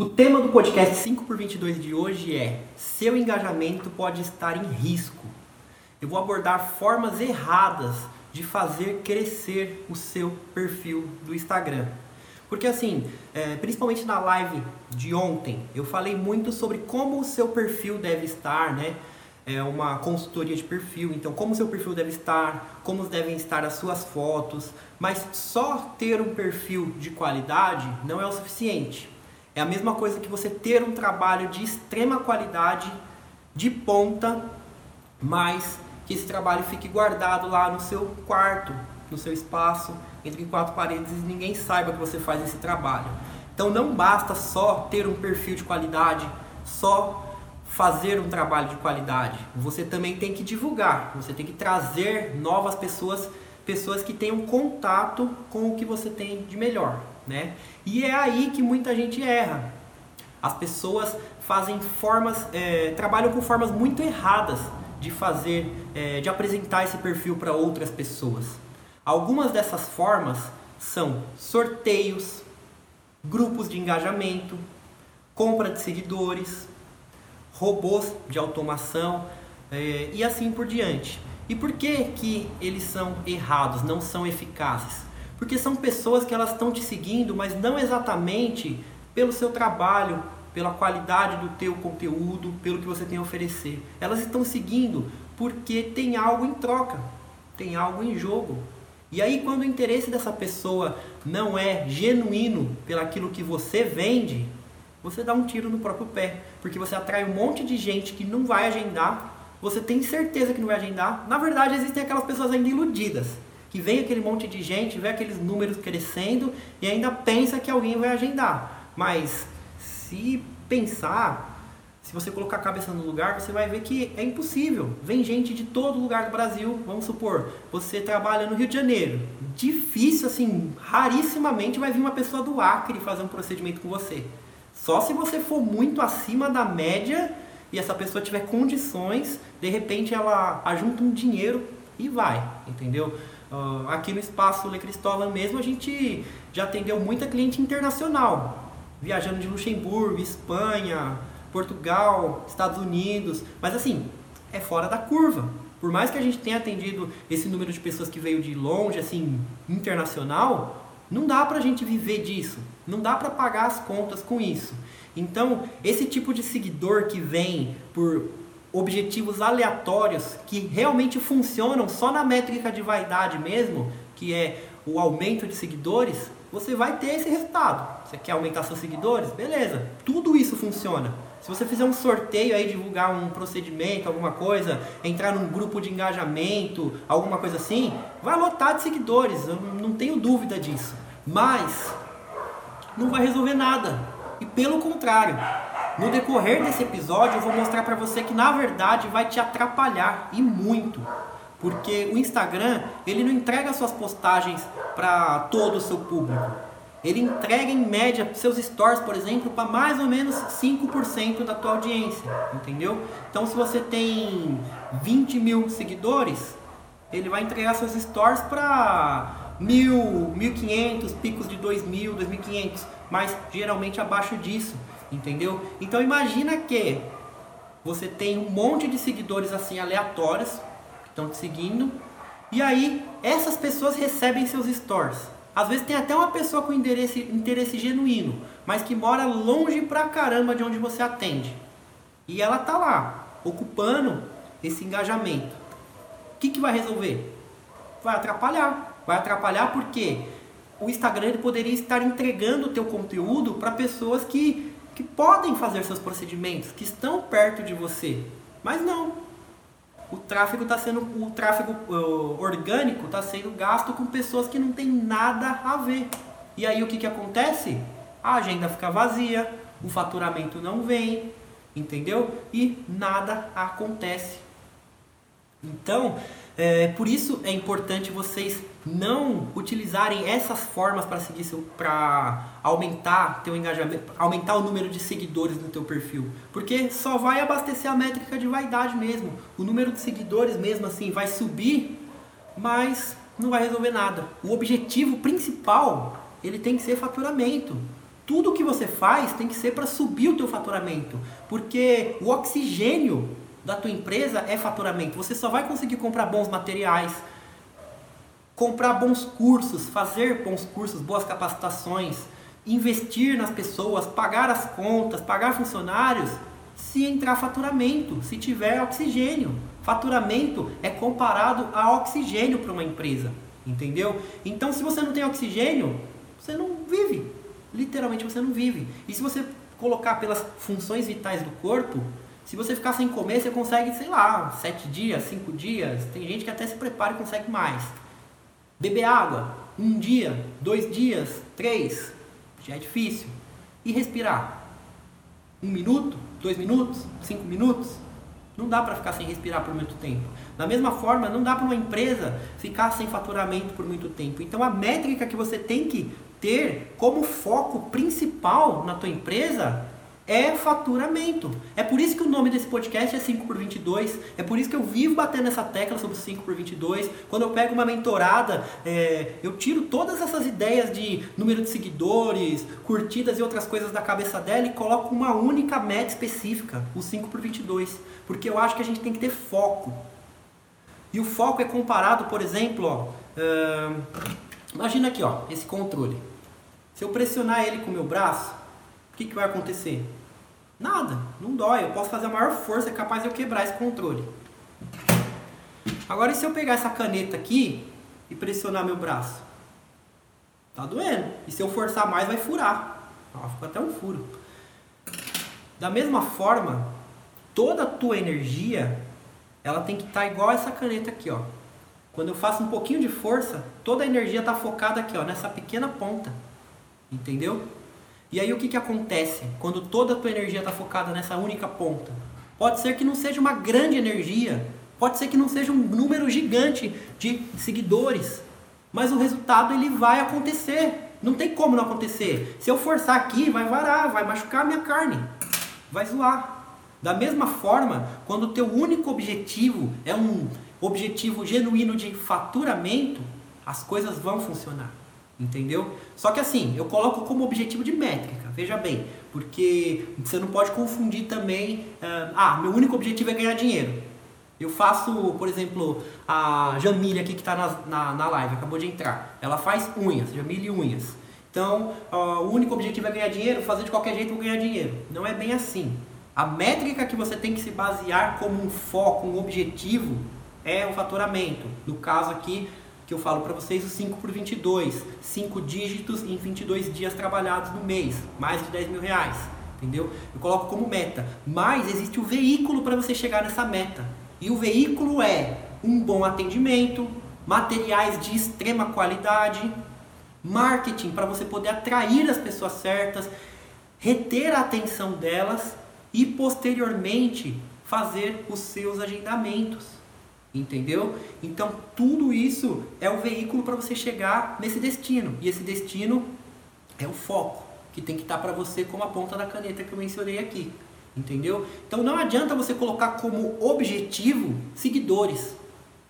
O tema do podcast 5 por 22 de hoje é: seu engajamento pode estar em risco. Eu vou abordar formas erradas de fazer crescer o seu perfil do Instagram. Porque assim, é, principalmente na live de ontem, eu falei muito sobre como o seu perfil deve estar, né? É uma consultoria de perfil, então como o seu perfil deve estar, como devem estar as suas fotos, mas só ter um perfil de qualidade não é o suficiente. É a mesma coisa que você ter um trabalho de extrema qualidade, de ponta, mas que esse trabalho fique guardado lá no seu quarto, no seu espaço, entre quatro paredes e ninguém saiba que você faz esse trabalho. Então não basta só ter um perfil de qualidade, só fazer um trabalho de qualidade. Você também tem que divulgar, você tem que trazer novas pessoas, pessoas que tenham contato com o que você tem de melhor né? E é aí que muita gente erra. As pessoas fazem formas, é, trabalham com formas muito erradas de fazer, é, de apresentar esse perfil para outras pessoas. Algumas dessas formas são sorteios, grupos de engajamento, compra de seguidores, robôs de automação é, e assim por diante. E por que, que eles são errados, não são eficazes? Porque são pessoas que elas estão te seguindo, mas não exatamente pelo seu trabalho, pela qualidade do teu conteúdo, pelo que você tem a oferecer. Elas estão seguindo porque tem algo em troca, tem algo em jogo. E aí quando o interesse dessa pessoa não é genuíno pelaquilo que você vende, você dá um tiro no próprio pé, porque você atrai um monte de gente que não vai agendar, você tem certeza que não vai agendar. Na verdade, existem aquelas pessoas ainda iludidas que vem aquele monte de gente, vê aqueles números crescendo e ainda pensa que alguém vai agendar. Mas se pensar, se você colocar a cabeça no lugar, você vai ver que é impossível. Vem gente de todo lugar do Brasil. Vamos supor, você trabalha no Rio de Janeiro. Difícil, assim, rarissimamente vai vir uma pessoa do Acre fazer um procedimento com você. Só se você for muito acima da média e essa pessoa tiver condições, de repente ela ajunta um dinheiro e vai, entendeu? Uh, aqui no espaço Le Cristóvão mesmo a gente já atendeu muita cliente internacional, viajando de Luxemburgo, Espanha, Portugal, Estados Unidos, mas assim, é fora da curva. Por mais que a gente tenha atendido esse número de pessoas que veio de longe, assim, internacional, não dá pra gente viver disso. Não dá para pagar as contas com isso. Então, esse tipo de seguidor que vem por objetivos aleatórios que realmente funcionam só na métrica de vaidade mesmo, que é o aumento de seguidores, você vai ter esse resultado. Você quer aumentar seus seguidores? Beleza, tudo isso funciona. Se você fizer um sorteio aí, divulgar um procedimento, alguma coisa, entrar num grupo de engajamento, alguma coisa assim, vai lotar de seguidores, eu não tenho dúvida disso. Mas não vai resolver nada. E pelo contrário, no decorrer desse episódio, eu vou mostrar para você que na verdade vai te atrapalhar e muito, porque o Instagram ele não entrega suas postagens para todo o seu público. Ele entrega em média seus stories, por exemplo, para mais ou menos 5% da tua audiência, entendeu? Então, se você tem 20 mil seguidores, ele vai entregar seus stories para mil, 1.500, picos de 2.000, 2.500, mas geralmente abaixo disso entendeu? Então imagina que você tem um monte de seguidores assim aleatórios que estão te seguindo e aí essas pessoas recebem seus stories. Às vezes tem até uma pessoa com interesse, interesse genuíno, mas que mora longe pra caramba de onde você atende. E ela tá lá, ocupando esse engajamento. O que, que vai resolver? Vai atrapalhar. Vai atrapalhar porque o Instagram ele poderia estar entregando o teu conteúdo para pessoas que que podem fazer seus procedimentos, que estão perto de você. Mas não. O tráfego está sendo o tráfego uh, orgânico está sendo gasto com pessoas que não tem nada a ver. E aí o que, que acontece? A agenda fica vazia, o faturamento não vem, entendeu? E nada acontece. Então, é, por isso é importante vocês não utilizarem essas formas para seguir seu para aumentar teu engajamento, aumentar o número de seguidores no teu perfil, porque só vai abastecer a métrica de vaidade mesmo. O número de seguidores mesmo assim vai subir, mas não vai resolver nada. O objetivo principal, ele tem que ser faturamento. tudo que você faz tem que ser para subir o teu faturamento, porque o oxigênio da tua empresa é faturamento. Você só vai conseguir comprar bons materiais, comprar bons cursos, fazer bons cursos, boas capacitações, investir nas pessoas, pagar as contas, pagar funcionários, se entrar faturamento, se tiver oxigênio. Faturamento é comparado a oxigênio para uma empresa, entendeu? Então, se você não tem oxigênio, você não vive. Literalmente você não vive. E se você colocar pelas funções vitais do corpo, se você ficar sem comer, você consegue, sei lá, sete dias, cinco dias. Tem gente que até se prepara e consegue mais. Beber água, um dia, dois dias, três, já é difícil. E respirar? Um minuto, dois minutos, cinco minutos? Não dá para ficar sem respirar por muito tempo. Da mesma forma, não dá para uma empresa ficar sem faturamento por muito tempo. Então a métrica que você tem que ter como foco principal na tua empresa é faturamento. É por isso que o nome desse podcast é 5 por 22. É por isso que eu vivo batendo essa tecla sobre 5 por 22. Quando eu pego uma mentorada, é, eu tiro todas essas ideias de número de seguidores, curtidas e outras coisas da cabeça dela e coloco uma única meta específica, o 5 por 22. Porque eu acho que a gente tem que ter foco. E o foco é comparado, por exemplo, ó, imagina aqui, ó, esse controle. Se eu pressionar ele com o meu braço, o que, que vai acontecer? Nada, não dói. Eu posso fazer a maior força, é capaz de eu quebrar esse controle. Agora, e se eu pegar essa caneta aqui e pressionar meu braço? Tá doendo. E se eu forçar mais, vai furar. Ó, ficou até um furo. Da mesma forma, toda a tua energia, ela tem que estar tá igual essa caneta aqui, ó. Quando eu faço um pouquinho de força, toda a energia está focada aqui, ó, nessa pequena ponta. Entendeu? E aí o que, que acontece quando toda a tua energia está focada nessa única ponta? Pode ser que não seja uma grande energia, pode ser que não seja um número gigante de seguidores, mas o resultado ele vai acontecer. Não tem como não acontecer. Se eu forçar aqui, vai varar, vai machucar a minha carne, vai zoar. Da mesma forma, quando o teu único objetivo é um objetivo genuíno de faturamento, as coisas vão funcionar. Entendeu? Só que assim, eu coloco como objetivo de métrica, veja bem, porque você não pode confundir também, ah, meu único objetivo é ganhar dinheiro. Eu faço, por exemplo, a Jamília aqui que está na, na, na, live, acabou de entrar, ela faz unhas, Jamília unhas. Então, uh, o único objetivo é ganhar dinheiro, fazer de qualquer jeito ganhar dinheiro. Não é bem assim. A métrica que você tem que se basear como um foco, um objetivo, é o faturamento. No caso aqui, que eu falo para vocês, o 5 por 22, 5 dígitos em 22 dias trabalhados no mês, mais de 10 mil reais, entendeu? Eu coloco como meta, mas existe o veículo para você chegar nessa meta, e o veículo é um bom atendimento, materiais de extrema qualidade, marketing para você poder atrair as pessoas certas, reter a atenção delas e posteriormente fazer os seus agendamentos. Entendeu? Então, tudo isso é o veículo para você chegar nesse destino. E esse destino é o foco, que tem que estar tá para você como a ponta da caneta que eu mencionei aqui. Entendeu? Então, não adianta você colocar como objetivo seguidores.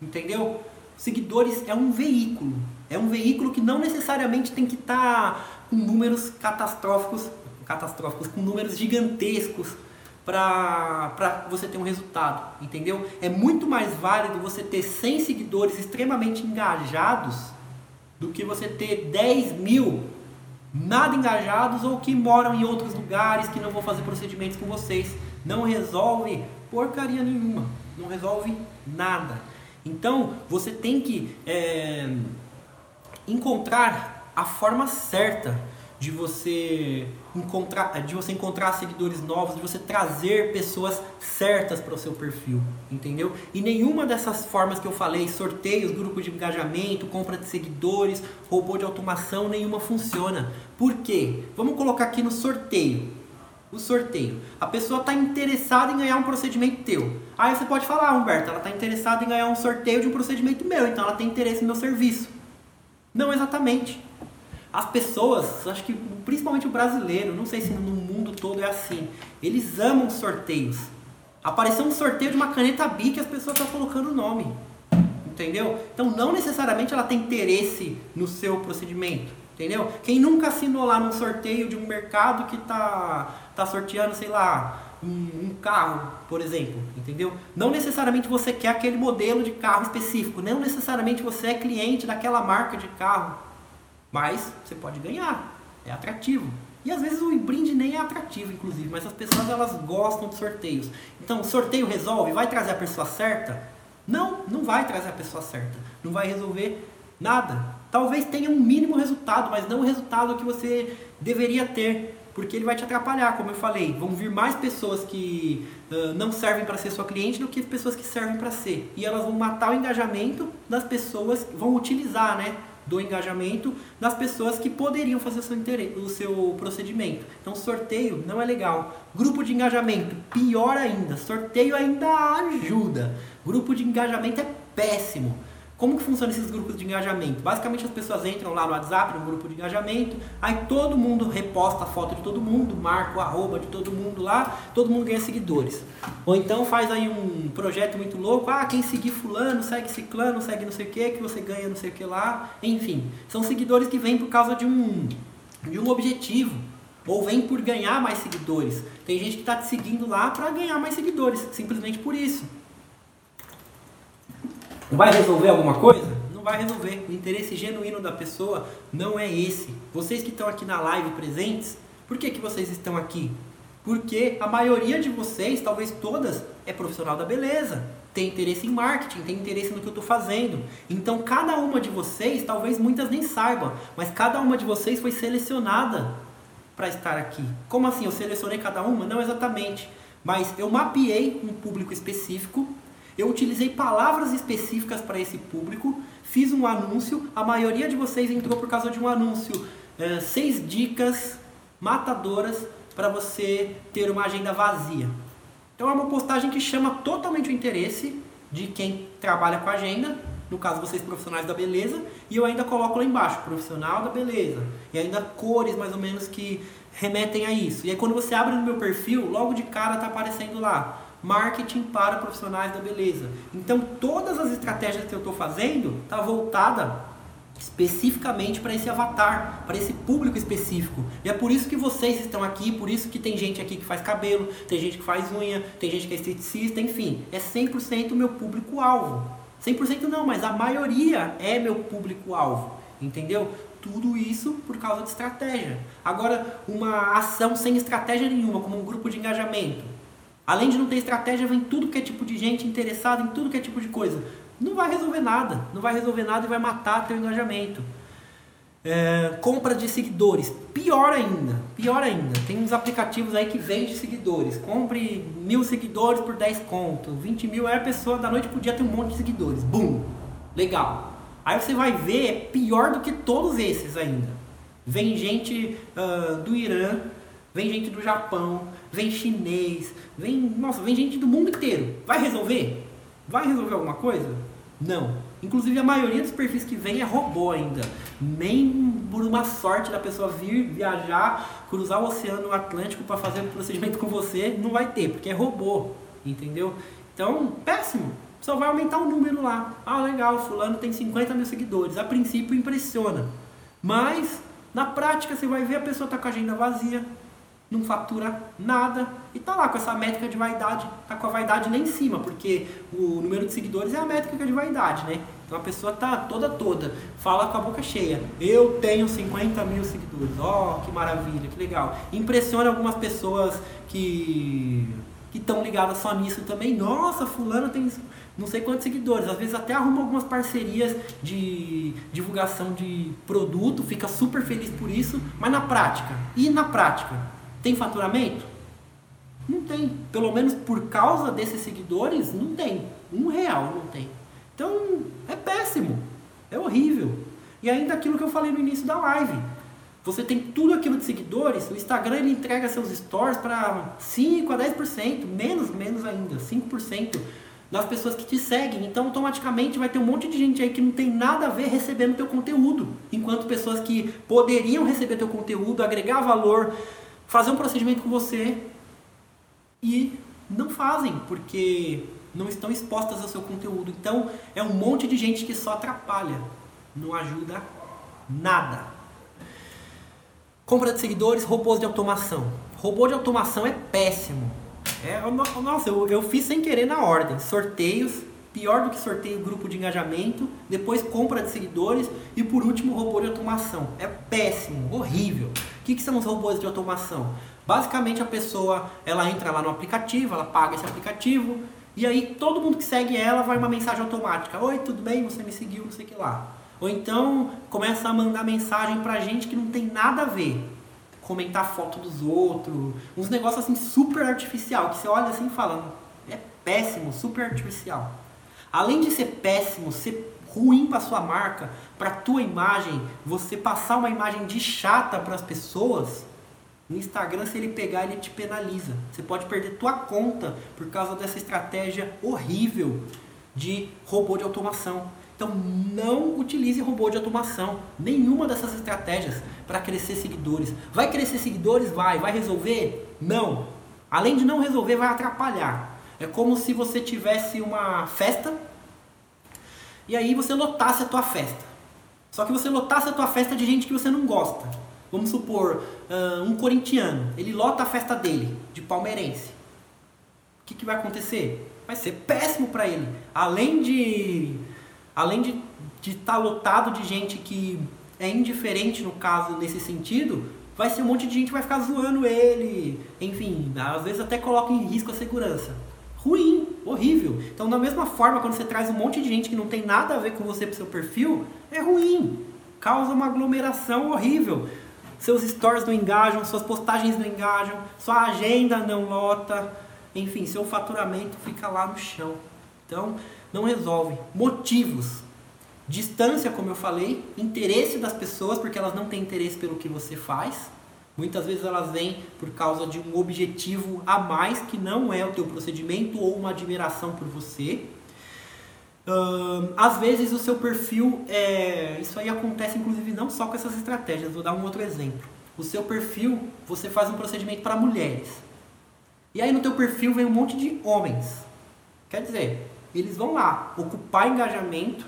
Entendeu? Seguidores é um veículo. É um veículo que não necessariamente tem que estar tá com números catastróficos, catastróficos, com números gigantescos para você ter um resultado, entendeu? É muito mais válido você ter 100 seguidores extremamente engajados do que você ter 10 mil nada engajados ou que moram em outros lugares que não vão fazer procedimentos com vocês. Não resolve porcaria nenhuma, não resolve nada. Então você tem que é, encontrar a forma certa de você encontrar, de você encontrar seguidores novos, de você trazer pessoas certas para o seu perfil, entendeu? E nenhuma dessas formas que eu falei, sorteios, grupo de engajamento, compra de seguidores, robô de automação, nenhuma funciona. Por quê? Vamos colocar aqui no sorteio. O sorteio. A pessoa está interessada em ganhar um procedimento teu. Aí você pode falar, ah, Humberto, ela está interessada em ganhar um sorteio de um procedimento meu, então ela tem interesse no meu serviço. Não exatamente. As pessoas, acho que principalmente o brasileiro, não sei se no mundo todo é assim, eles amam sorteios. Apareceu um sorteio de uma caneta BIC e as pessoas estão colocando o nome. Entendeu? Então não necessariamente ela tem interesse no seu procedimento. Entendeu? Quem nunca assinou lá num sorteio de um mercado que tá, tá sorteando, sei lá, um, carro, por exemplo, entendeu? Não necessariamente você quer aquele modelo de carro específico, não necessariamente você é cliente daquela marca de carro, mas você pode ganhar, é atrativo. E às vezes o brinde nem é atrativo, inclusive, mas as pessoas elas gostam de sorteios. Então, sorteio resolve? Vai trazer a pessoa certa? Não, não vai trazer a pessoa certa. Não vai resolver nada. Talvez tenha um mínimo resultado, mas não o resultado que você deveria ter porque ele vai te atrapalhar, como eu falei. Vão vir mais pessoas que uh, não servem para ser sua cliente do que pessoas que servem para ser. E elas vão matar o engajamento das pessoas, vão utilizar, né? Do engajamento das pessoas que poderiam fazer o seu, o seu procedimento. Então, sorteio não é legal. Grupo de engajamento, pior ainda. Sorteio ainda ajuda. Grupo de engajamento é péssimo. Como que funcionam esses grupos de engajamento? Basicamente as pessoas entram lá no WhatsApp, no grupo de engajamento, aí todo mundo reposta a foto de todo mundo, marca o arroba de todo mundo lá, todo mundo ganha seguidores. Ou então faz aí um projeto muito louco, ah, quem seguir fulano, segue ciclano, segue não sei o que, que você ganha não sei o que lá. Enfim, são seguidores que vêm por causa de um, de um objetivo. Ou vem por ganhar mais seguidores. Tem gente que está te seguindo lá para ganhar mais seguidores, simplesmente por isso. Vai resolver alguma coisa? Não vai resolver. O interesse genuíno da pessoa não é esse. Vocês que estão aqui na live presentes, por que, que vocês estão aqui? Porque a maioria de vocês, talvez todas, é profissional da beleza, tem interesse em marketing, tem interesse no que eu estou fazendo. Então, cada uma de vocês, talvez muitas nem saibam, mas cada uma de vocês foi selecionada para estar aqui. Como assim? Eu selecionei cada uma? Não exatamente. Mas eu mapeei um público específico eu utilizei palavras específicas para esse público, fiz um anúncio, a maioria de vocês entrou por causa de um anúncio. É, seis dicas matadoras para você ter uma agenda vazia. Então é uma postagem que chama totalmente o interesse de quem trabalha com agenda, no caso vocês profissionais da beleza, e eu ainda coloco lá embaixo, profissional da beleza, e ainda cores mais ou menos que remetem a isso. E aí quando você abre no meu perfil, logo de cara está aparecendo lá, marketing para profissionais da beleza. Então, todas as estratégias que eu estou fazendo está voltada especificamente para esse avatar, para esse público específico. E é por isso que vocês estão aqui, por isso que tem gente aqui que faz cabelo, tem gente que faz unha, tem gente que é esteticista, enfim, é 100% meu público-alvo. 100% não, mas a maioria é meu público-alvo, entendeu? Tudo isso por causa de estratégia. Agora, uma ação sem estratégia nenhuma, como um grupo de engajamento, Além de não ter estratégia, vem tudo que é tipo de gente interessada em tudo que é tipo de coisa. Não vai resolver nada. Não vai resolver nada e vai matar teu engajamento. É, compra de seguidores. Pior ainda. Pior ainda. Tem uns aplicativos aí que vendem seguidores. Compre mil seguidores por 10 conto. 20 mil. Aí a pessoa da noite podia ter um monte de seguidores. Bum! Legal. Aí você vai ver, é pior do que todos esses ainda. Vem gente uh, do Irã, vem gente do Japão, vem chinês, vem, nossa, vem gente do mundo inteiro. Vai resolver? Vai resolver alguma coisa? Não. Inclusive a maioria dos perfis que vem é robô ainda. Nem por uma sorte da pessoa vir viajar, cruzar o Oceano Atlântico para fazer um procedimento com você, não vai ter, porque é robô, entendeu? Então, péssimo. Só vai aumentar o número lá. Ah, legal, fulano tem 50 mil seguidores. A princípio impressiona. Mas, na prática, você vai ver a pessoa tá com a agenda vazia, não fatura nada e tá lá com essa métrica de vaidade, tá com a vaidade lá em cima, porque o número de seguidores é a métrica de vaidade, né? Então a pessoa tá toda toda, fala com a boca cheia. Eu tenho 50 mil seguidores, ó, oh, que maravilha, que legal. Impressiona algumas pessoas que que estão ligadas só nisso também. Nossa, fulano tem não sei quantos seguidores, às vezes até arruma algumas parcerias de divulgação de produto, fica super feliz por isso, mas na prática, e na prática, tem faturamento? Não tem. Pelo menos por causa desses seguidores, não tem. Um real não tem. Então, é péssimo. É horrível. E ainda aquilo que eu falei no início da live. Você tem tudo aquilo de seguidores, o Instagram ele entrega seus stories para 5 a 10%, menos, menos ainda, 5% das pessoas que te seguem. Então, automaticamente vai ter um monte de gente aí que não tem nada a ver recebendo teu conteúdo, enquanto pessoas que poderiam receber teu conteúdo, agregar valor, fazer um procedimento com você e não fazem, porque não estão expostas ao seu conteúdo. Então é um monte de gente que só atrapalha, não ajuda nada. Compra de seguidores, robôs de automação. Robô de automação é péssimo. É, nossa, eu, eu fiz sem querer na ordem. Sorteios, pior do que sorteio grupo de engajamento, depois compra de seguidores e por último robô de automação. É péssimo, horrível. O que, que são os robôs de automação? Basicamente a pessoa ela entra lá no aplicativo, ela paga esse aplicativo e aí todo mundo que segue ela vai uma mensagem automática. Oi, tudo bem? Você me seguiu, não sei o que lá. Ou então começa a mandar mensagem pra gente que não tem nada a ver. Comentar foto dos outros, uns negócios assim super artificial, que você olha assim e fala, é péssimo, super artificial. Além de ser péssimo, ser ruim para sua marca, para tua imagem, você passar uma imagem de chata para as pessoas, no Instagram se ele pegar ele te penaliza. Você pode perder tua conta por causa dessa estratégia horrível de robô de automação. Então não utilize robô de automação, nenhuma dessas estratégias para crescer seguidores. Vai crescer seguidores? Vai. Vai resolver? Não. Além de não resolver, vai atrapalhar. É como se você tivesse uma festa e aí você lotasse a tua festa. Só que você lotasse a tua festa de gente que você não gosta. Vamos supor, uh, um corintiano, ele lota a festa dele, de palmeirense. O que, que vai acontecer? Vai ser péssimo para ele. Além de além de estar tá lotado de gente que é indiferente no caso nesse sentido, vai ser um monte de gente que vai ficar zoando ele, enfim, às vezes até coloca em risco a segurança. Ruim, horrível. Então, da mesma forma, quando você traz um monte de gente que não tem nada a ver com você pro seu perfil, é ruim. Causa uma aglomeração horrível. Seus stories não engajam, suas postagens não engajam, sua agenda não lota, enfim, seu faturamento fica lá no chão. Então, não resolve. Motivos. Distância, como eu falei, interesse das pessoas, porque elas não têm interesse pelo que você faz. Muitas vezes elas vêm por causa de um objetivo a mais que não é o teu procedimento ou uma admiração por você. Uh, às vezes o seu perfil, é, isso aí acontece inclusive não só com essas estratégias, vou dar um outro exemplo. O seu perfil, você faz um procedimento para mulheres. E aí no teu perfil vem um monte de homens. Quer dizer, eles vão lá ocupar engajamento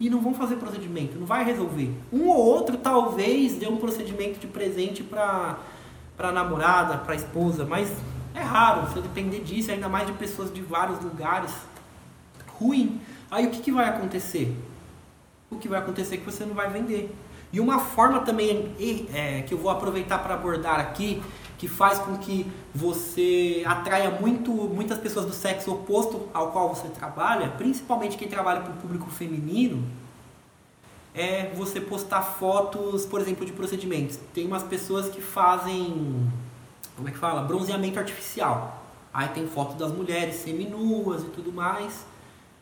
e não vão fazer procedimento, não vai resolver. Um ou outro talvez dê um procedimento de presente para para namorada, para esposa, mas é raro, se depender disso, ainda mais de pessoas de vários lugares. Ruim. Aí o que, que vai acontecer? O que vai acontecer é que você não vai vender. E uma forma também é, que eu vou aproveitar para abordar aqui que faz com que você atraia muito, muitas pessoas do sexo oposto ao qual você trabalha, principalmente quem trabalha para o público feminino, é você postar fotos, por exemplo, de procedimentos. Tem umas pessoas que fazem, como é que fala? Bronzeamento artificial. Aí tem foto das mulheres seminuas e tudo mais.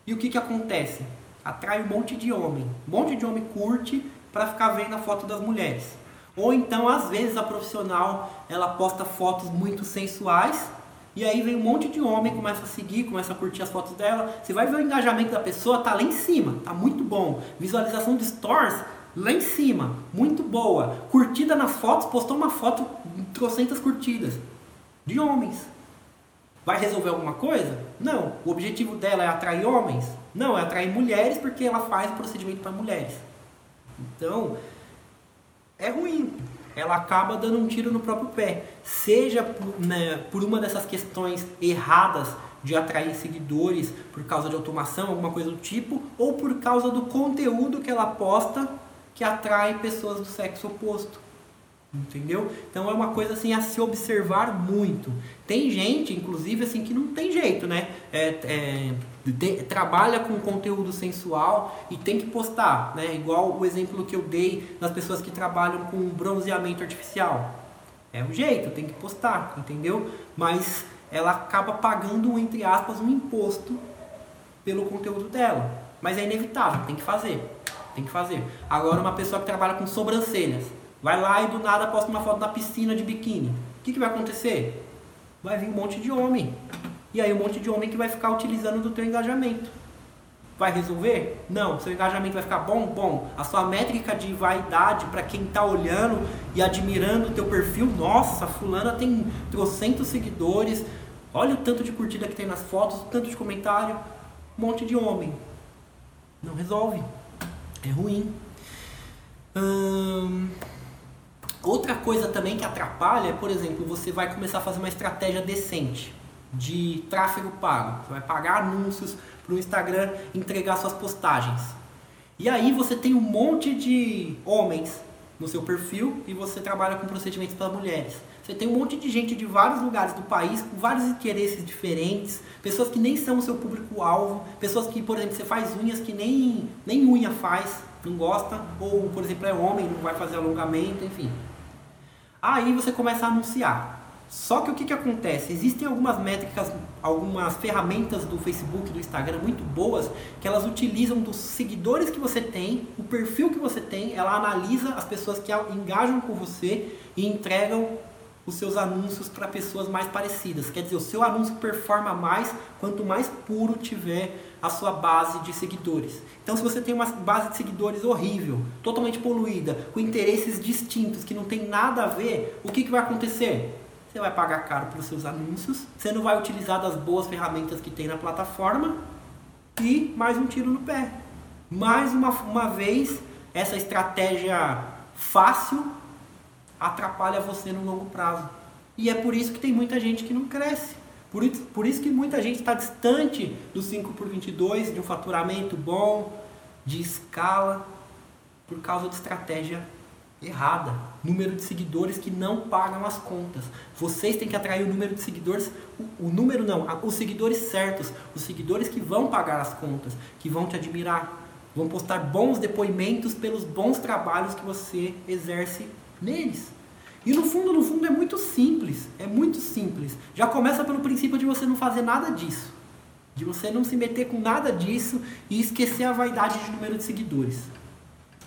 E o que, que acontece? Atrai um monte de homem. Um monte de homem curte para ficar vendo a foto das mulheres. Ou então, às vezes, a profissional ela posta fotos muito sensuais e aí vem um monte de homem, começa a seguir, começa a curtir as fotos dela. Você vai ver o engajamento da pessoa, tá lá em cima, tá muito bom. Visualização de stories lá em cima, muito boa. Curtida nas fotos, postou uma foto, trocentas curtidas. De homens. Vai resolver alguma coisa? Não. O objetivo dela é atrair homens? Não, é atrair mulheres porque ela faz procedimento para mulheres. Então, é ruim. Ela acaba dando um tiro no próprio pé. Seja por, né, por uma dessas questões erradas de atrair seguidores por causa de automação, alguma coisa do tipo, ou por causa do conteúdo que ela posta que atrai pessoas do sexo oposto. Entendeu? Então é uma coisa assim a se observar muito. Tem gente, inclusive, assim, que não tem jeito, né? É, é, trabalha com conteúdo sensual e tem que postar, né? Igual o exemplo que eu dei das pessoas que trabalham com bronzeamento artificial. É um jeito, tem que postar, entendeu? Mas ela acaba pagando, entre aspas, um imposto pelo conteúdo dela. Mas é inevitável, tem que fazer. Tem que fazer. Agora, uma pessoa que trabalha com sobrancelhas Vai lá e do nada posta uma foto na piscina de biquíni. O que, que vai acontecer? Vai vir um monte de homem. E aí um monte de homem que vai ficar utilizando do teu engajamento. Vai resolver? Não. Seu engajamento vai ficar bom? Bom. A sua métrica de vaidade para quem está olhando e admirando o teu perfil, nossa, fulana tem trocentos seguidores. Olha o tanto de curtida que tem nas fotos, o tanto de comentário. Um monte de homem. Não resolve. É ruim. Hum... Outra coisa também que atrapalha é, por exemplo, você vai começar a fazer uma estratégia decente de tráfego pago. Você vai pagar anúncios para o Instagram entregar suas postagens. E aí você tem um monte de homens no seu perfil e você trabalha com procedimentos para mulheres. Você tem um monte de gente de vários lugares do país, com vários interesses diferentes, pessoas que nem são o seu público-alvo, pessoas que, por exemplo, você faz unhas que nem, nem unha faz, não gosta, ou, por exemplo, é homem, não vai fazer alongamento, enfim. Aí você começa a anunciar. Só que o que, que acontece? Existem algumas métricas, algumas ferramentas do Facebook, do Instagram muito boas, que elas utilizam dos seguidores que você tem, o perfil que você tem, ela analisa as pessoas que engajam com você e entregam os seus anúncios para pessoas mais parecidas. Quer dizer, o seu anúncio performa mais quanto mais puro tiver a sua base de seguidores. Então, se você tem uma base de seguidores horrível, totalmente poluída, com interesses distintos, que não tem nada a ver, o que, que vai acontecer? Você vai pagar caro pelos seus anúncios, você não vai utilizar das boas ferramentas que tem na plataforma e mais um tiro no pé. Mais uma, uma vez, essa estratégia fácil atrapalha você no longo prazo. E é por isso que tem muita gente que não cresce. Por isso, por isso que muita gente está distante do 5 por 22, de um faturamento bom, de escala, por causa de estratégia errada. Número de seguidores que não pagam as contas. Vocês têm que atrair o número de seguidores, o, o número não, os seguidores certos, os seguidores que vão pagar as contas, que vão te admirar, vão postar bons depoimentos pelos bons trabalhos que você exerce neles. E no fundo, no fundo é muito simples, é muito simples. Já começa pelo princípio de você não fazer nada disso. De você não se meter com nada disso e esquecer a vaidade de número de seguidores.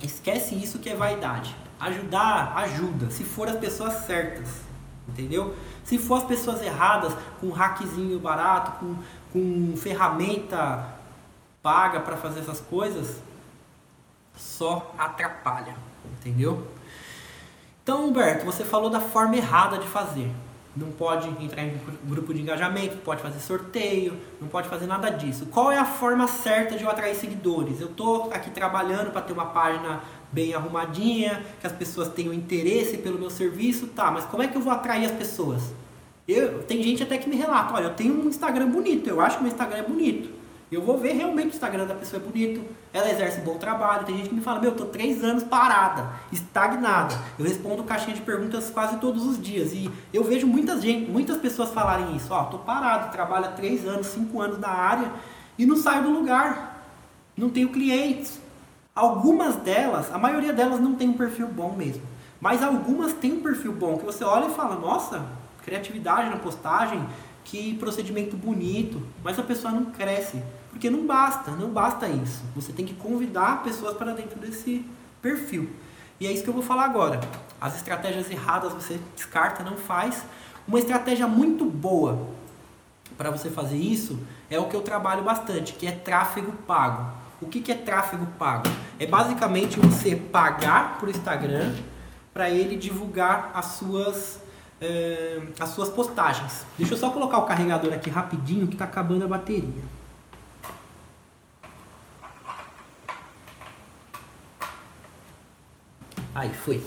Esquece isso que é vaidade. Ajudar, ajuda, se for as pessoas certas, entendeu? Se for as pessoas erradas, com hackzinho barato, com, com ferramenta paga para fazer essas coisas, só atrapalha, entendeu? Então, Humberto, você falou da forma errada de fazer. Não pode entrar em grupo de engajamento, pode fazer sorteio, não pode fazer nada disso. Qual é a forma certa de eu atrair seguidores? Eu estou aqui trabalhando para ter uma página bem arrumadinha, que as pessoas tenham interesse pelo meu serviço, tá, mas como é que eu vou atrair as pessoas? Eu, tem gente até que me relata, olha, eu tenho um Instagram bonito, eu acho que meu Instagram é bonito. Eu vou ver realmente o Instagram da pessoa é bonito, ela exerce um bom trabalho. Tem gente que me fala, meu, eu tô três anos parada, estagnada. Eu respondo caixinha de perguntas quase todos os dias. E eu vejo muitas, gente, muitas pessoas falarem isso, ó, tô parado, trabalho há três anos, cinco anos na área e não saio do lugar. Não tenho clientes. Algumas delas, a maioria delas não tem um perfil bom mesmo. Mas algumas têm um perfil bom, que você olha e fala, nossa, criatividade na postagem, que procedimento bonito, mas a pessoa não cresce. Porque não basta, não basta isso. Você tem que convidar pessoas para dentro desse perfil. E é isso que eu vou falar agora. As estratégias erradas você descarta, não faz. Uma estratégia muito boa para você fazer isso é o que eu trabalho bastante, que é tráfego pago. O que, que é tráfego pago? É basicamente você pagar para o Instagram para ele divulgar as suas, eh, as suas postagens. Deixa eu só colocar o carregador aqui rapidinho que está acabando a bateria. Aí foi.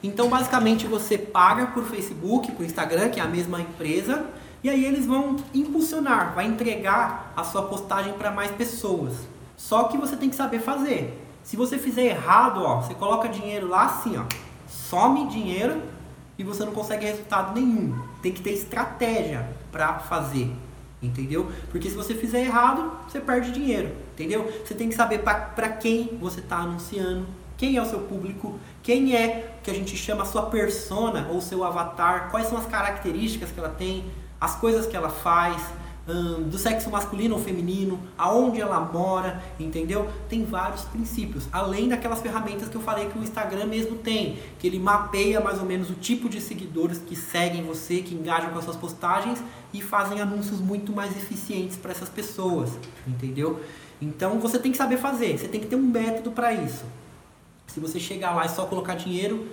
Então, basicamente, você paga por Facebook, por Instagram, que é a mesma empresa, e aí eles vão impulsionar, vai entregar a sua postagem para mais pessoas. Só que você tem que saber fazer. Se você fizer errado, ó, você coloca dinheiro lá assim, ó, some dinheiro e você não consegue resultado nenhum. Tem que ter estratégia para fazer, entendeu? Porque se você fizer errado, você perde dinheiro, entendeu? Você tem que saber para quem você está anunciando, quem é o seu público? Quem é que a gente chama a sua persona ou seu avatar? Quais são as características que ela tem? As coisas que ela faz? Do sexo masculino ou feminino? Aonde ela mora? Entendeu? Tem vários princípios. Além daquelas ferramentas que eu falei que o Instagram mesmo tem. Que ele mapeia mais ou menos o tipo de seguidores que seguem você, que engajam com as suas postagens e fazem anúncios muito mais eficientes para essas pessoas. Entendeu? Então você tem que saber fazer. Você tem que ter um método para isso. Se você chegar lá e só colocar dinheiro,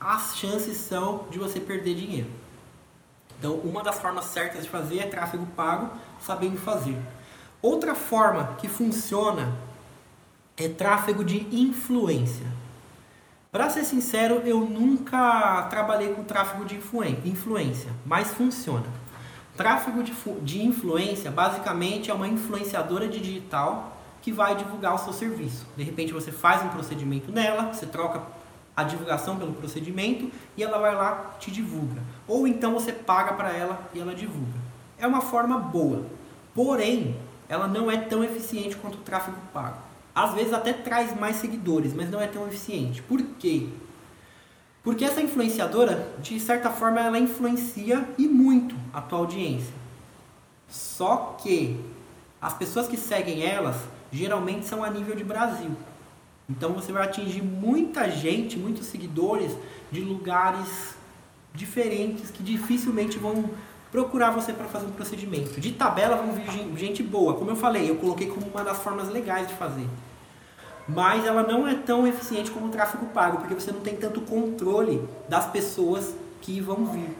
as chances são de você perder dinheiro. Então, uma das formas certas de fazer é tráfego pago, sabendo fazer. Outra forma que funciona é tráfego de influência. Para ser sincero, eu nunca trabalhei com tráfego de influência, mas funciona. Tráfego de, de influência basicamente é uma influenciadora de digital que vai divulgar o seu serviço. De repente você faz um procedimento nela, você troca a divulgação pelo procedimento e ela vai lá te divulga. Ou então você paga para ela e ela divulga. É uma forma boa. Porém, ela não é tão eficiente quanto o tráfego pago. Às vezes até traz mais seguidores, mas não é tão eficiente. Por quê? Porque essa influenciadora, de certa forma, ela influencia e muito a tua audiência. Só que as pessoas que seguem elas geralmente são a nível de Brasil. Então você vai atingir muita gente, muitos seguidores de lugares diferentes que dificilmente vão procurar você para fazer um procedimento. De tabela vão vir gente boa, como eu falei, eu coloquei como uma das formas legais de fazer. Mas ela não é tão eficiente como o tráfego pago, porque você não tem tanto controle das pessoas que vão vir.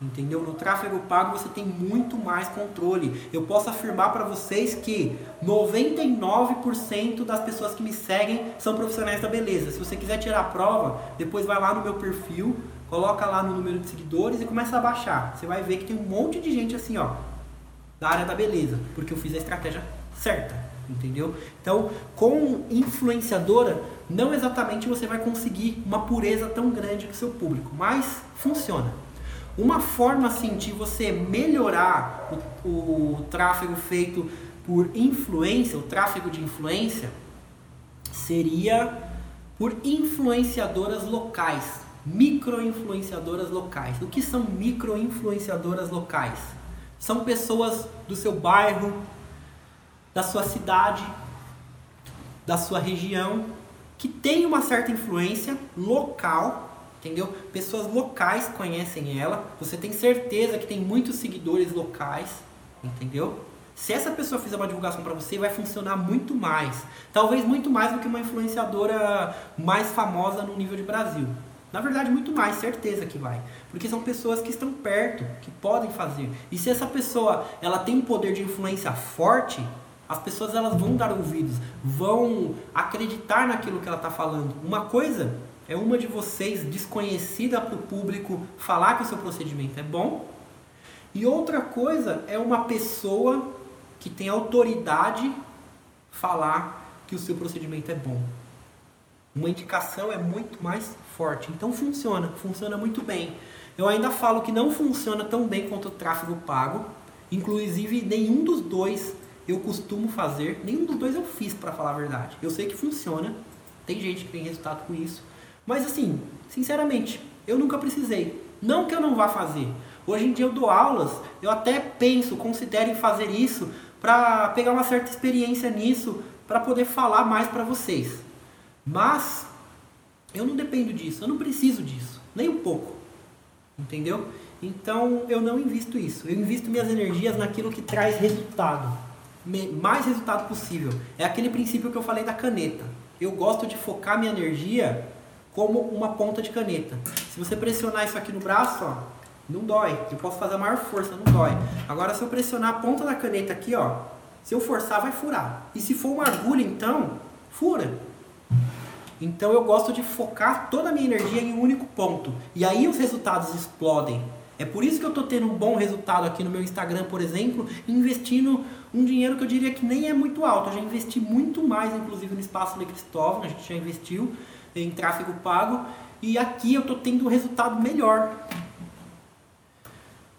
Entendeu? No tráfego pago você tem muito mais controle. Eu posso afirmar para vocês que 99% das pessoas que me seguem são profissionais da beleza. Se você quiser tirar a prova, depois vai lá no meu perfil, coloca lá no número de seguidores e começa a baixar. Você vai ver que tem um monte de gente assim, ó, da área da beleza, porque eu fiz a estratégia certa, entendeu? Então, com influenciadora, não exatamente você vai conseguir uma pureza tão grande com o seu público, mas funciona. Uma forma assim de você melhorar o, o tráfego feito por influência, o tráfego de influência, seria por influenciadoras locais, micro-influenciadoras locais. O que são micro-influenciadoras locais? São pessoas do seu bairro, da sua cidade, da sua região, que têm uma certa influência local entendeu? Pessoas locais conhecem ela, você tem certeza que tem muitos seguidores locais, entendeu? Se essa pessoa fizer uma divulgação para você, vai funcionar muito mais. Talvez muito mais do que uma influenciadora mais famosa no nível de Brasil. Na verdade, muito mais, certeza que vai. Porque são pessoas que estão perto, que podem fazer. E se essa pessoa ela tem um poder de influência forte, as pessoas elas vão dar ouvidos, vão acreditar naquilo que ela está falando. Uma coisa é uma de vocês desconhecida para o público falar que o seu procedimento é bom. E outra coisa é uma pessoa que tem autoridade falar que o seu procedimento é bom. Uma indicação é muito mais forte. Então funciona, funciona muito bem. Eu ainda falo que não funciona tão bem quanto o tráfego pago. Inclusive, nenhum dos dois eu costumo fazer. Nenhum dos dois eu fiz, para falar a verdade. Eu sei que funciona. Tem gente que tem resultado com isso. Mas assim, sinceramente, eu nunca precisei. Não que eu não vá fazer. Hoje em dia eu dou aulas, eu até penso, considero em fazer isso para pegar uma certa experiência nisso, para poder falar mais para vocês. Mas eu não dependo disso, eu não preciso disso, nem um pouco. Entendeu? Então eu não invisto isso. Eu invisto minhas energias naquilo que traz resultado. Mais resultado possível. É aquele princípio que eu falei da caneta. Eu gosto de focar minha energia como uma ponta de caneta. Se você pressionar isso aqui no braço, ó, não dói. Eu posso fazer a maior força, não dói. Agora, se eu pressionar a ponta da caneta aqui, ó, se eu forçar, vai furar. E se for uma agulha, então, fura. Então eu gosto de focar toda a minha energia em um único ponto. E aí os resultados explodem. É por isso que eu estou tendo um bom resultado aqui no meu Instagram, por exemplo, investindo um dinheiro que eu diria que nem é muito alto. Eu já investi muito mais, inclusive, no Espaço Le Cristóvão, a gente já investiu em tráfego pago e aqui eu estou tendo um resultado melhor.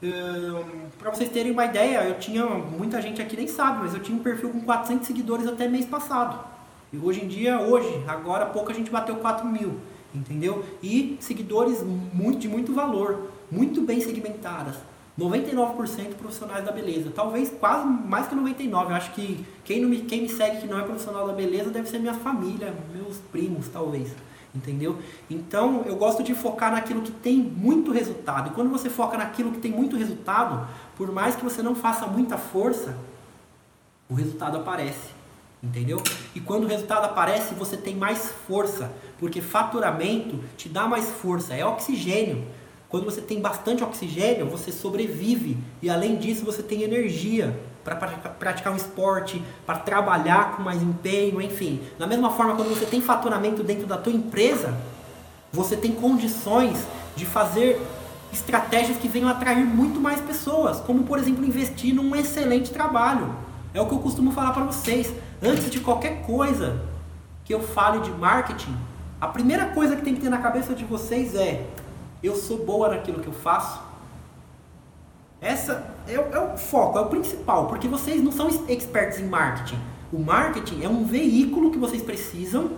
Um, para vocês terem uma ideia, eu tinha muita gente aqui nem sabe, mas eu tinha um perfil com 400 seguidores até mês passado. E hoje em dia, hoje, agora há pouco a gente bateu 4 mil, entendeu? E seguidores muito, de muito valor, muito bem segmentadas. 99% profissionais da beleza. Talvez quase mais que 99%. Eu acho que quem, não me, quem me segue que não é profissional da beleza deve ser minha família, meus primos, talvez. Entendeu? Então eu gosto de focar naquilo que tem muito resultado. E quando você foca naquilo que tem muito resultado, por mais que você não faça muita força, o resultado aparece. Entendeu? E quando o resultado aparece, você tem mais força, porque faturamento te dá mais força, é oxigênio. Quando você tem bastante oxigênio, você sobrevive e além disso você tem energia para praticar um esporte, para trabalhar com mais empenho, enfim. Da mesma forma, quando você tem faturamento dentro da tua empresa, você tem condições de fazer estratégias que venham atrair muito mais pessoas, como por exemplo investir num excelente trabalho. É o que eu costumo falar para vocês. Antes de qualquer coisa que eu fale de marketing, a primeira coisa que tem que ter na cabeça de vocês é: eu sou boa naquilo que eu faço. Essa é, é o foco, é o principal, porque vocês não são expertos em marketing. O marketing é um veículo que vocês precisam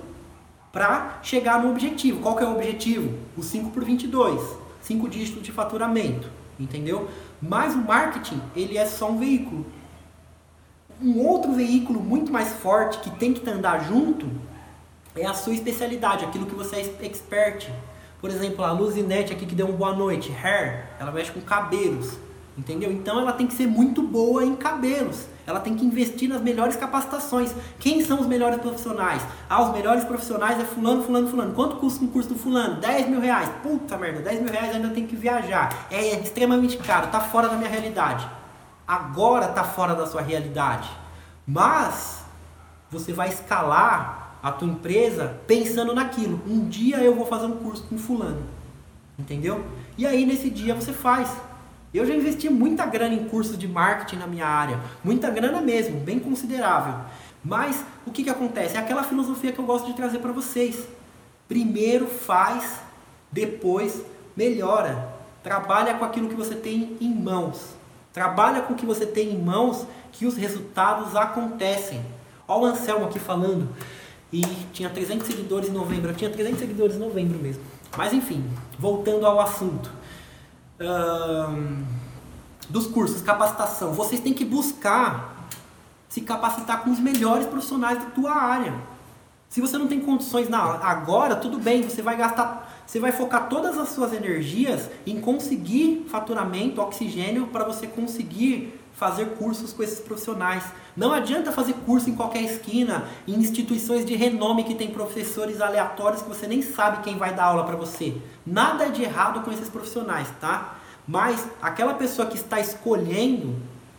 para chegar no objetivo. Qual que é o objetivo? O 5 por 22, 5 dígitos de faturamento, entendeu? Mas o marketing, ele é só um veículo. Um outro veículo muito mais forte que tem que andar junto é a sua especialidade, aquilo que você é expert. Por exemplo, a Luzinete aqui que deu uma boa noite, hair, ela mexe com cabelos, entendeu? Então ela tem que ser muito boa em cabelos. Ela tem que investir nas melhores capacitações. Quem são os melhores profissionais? Ah, os melhores profissionais é fulano, fulano, fulano. Quanto custa um curso do fulano? 10 mil reais. Puta merda, 10 mil reais ainda tem que viajar. É extremamente caro, tá fora da minha realidade. Agora tá fora da sua realidade. Mas você vai escalar a tua empresa pensando naquilo. Um dia eu vou fazer um curso com fulano. Entendeu? E aí nesse dia você faz. Eu já investi muita grana em cursos de marketing na minha área, muita grana mesmo, bem considerável. Mas o que, que acontece? É aquela filosofia que eu gosto de trazer para vocês. Primeiro faz, depois melhora. Trabalha com aquilo que você tem em mãos. Trabalha com o que você tem em mãos que os resultados acontecem. Olha o Anselmo aqui falando e tinha 300 seguidores em novembro. Eu tinha 300 seguidores em novembro mesmo. Mas enfim, voltando ao assunto. Dos cursos, capacitação. Vocês têm que buscar se capacitar com os melhores profissionais da tua área. Se você não tem condições na agora, tudo bem, você vai gastar, você vai focar todas as suas energias em conseguir faturamento, oxigênio para você conseguir fazer cursos com esses profissionais. Não adianta fazer curso em qualquer esquina, em instituições de renome que tem professores aleatórios que você nem sabe quem vai dar aula para você. Nada de errado com esses profissionais, tá? Mas aquela pessoa que está escolhendo,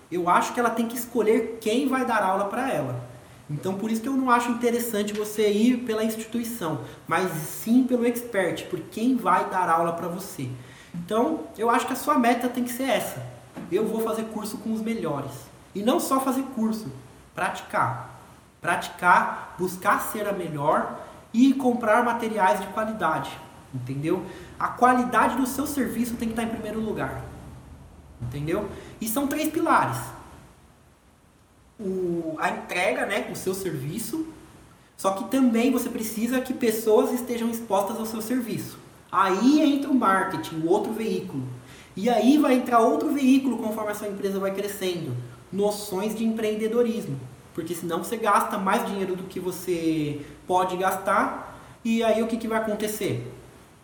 eu acho que ela tem que escolher quem vai dar aula para ela. Então por isso que eu não acho interessante você ir pela instituição, mas sim pelo expert, por quem vai dar aula para você. Então, eu acho que a sua meta tem que ser essa eu vou fazer curso com os melhores. E não só fazer curso, praticar. Praticar, buscar ser a melhor e comprar materiais de qualidade. Entendeu? A qualidade do seu serviço tem que estar em primeiro lugar. Entendeu? E são três pilares. O, a entrega, né, o seu serviço, só que também você precisa que pessoas estejam expostas ao seu serviço. Aí entra o marketing, o outro veículo. E aí vai entrar outro veículo conforme a sua empresa vai crescendo, noções de empreendedorismo. Porque senão você gasta mais dinheiro do que você pode gastar, e aí o que, que vai acontecer?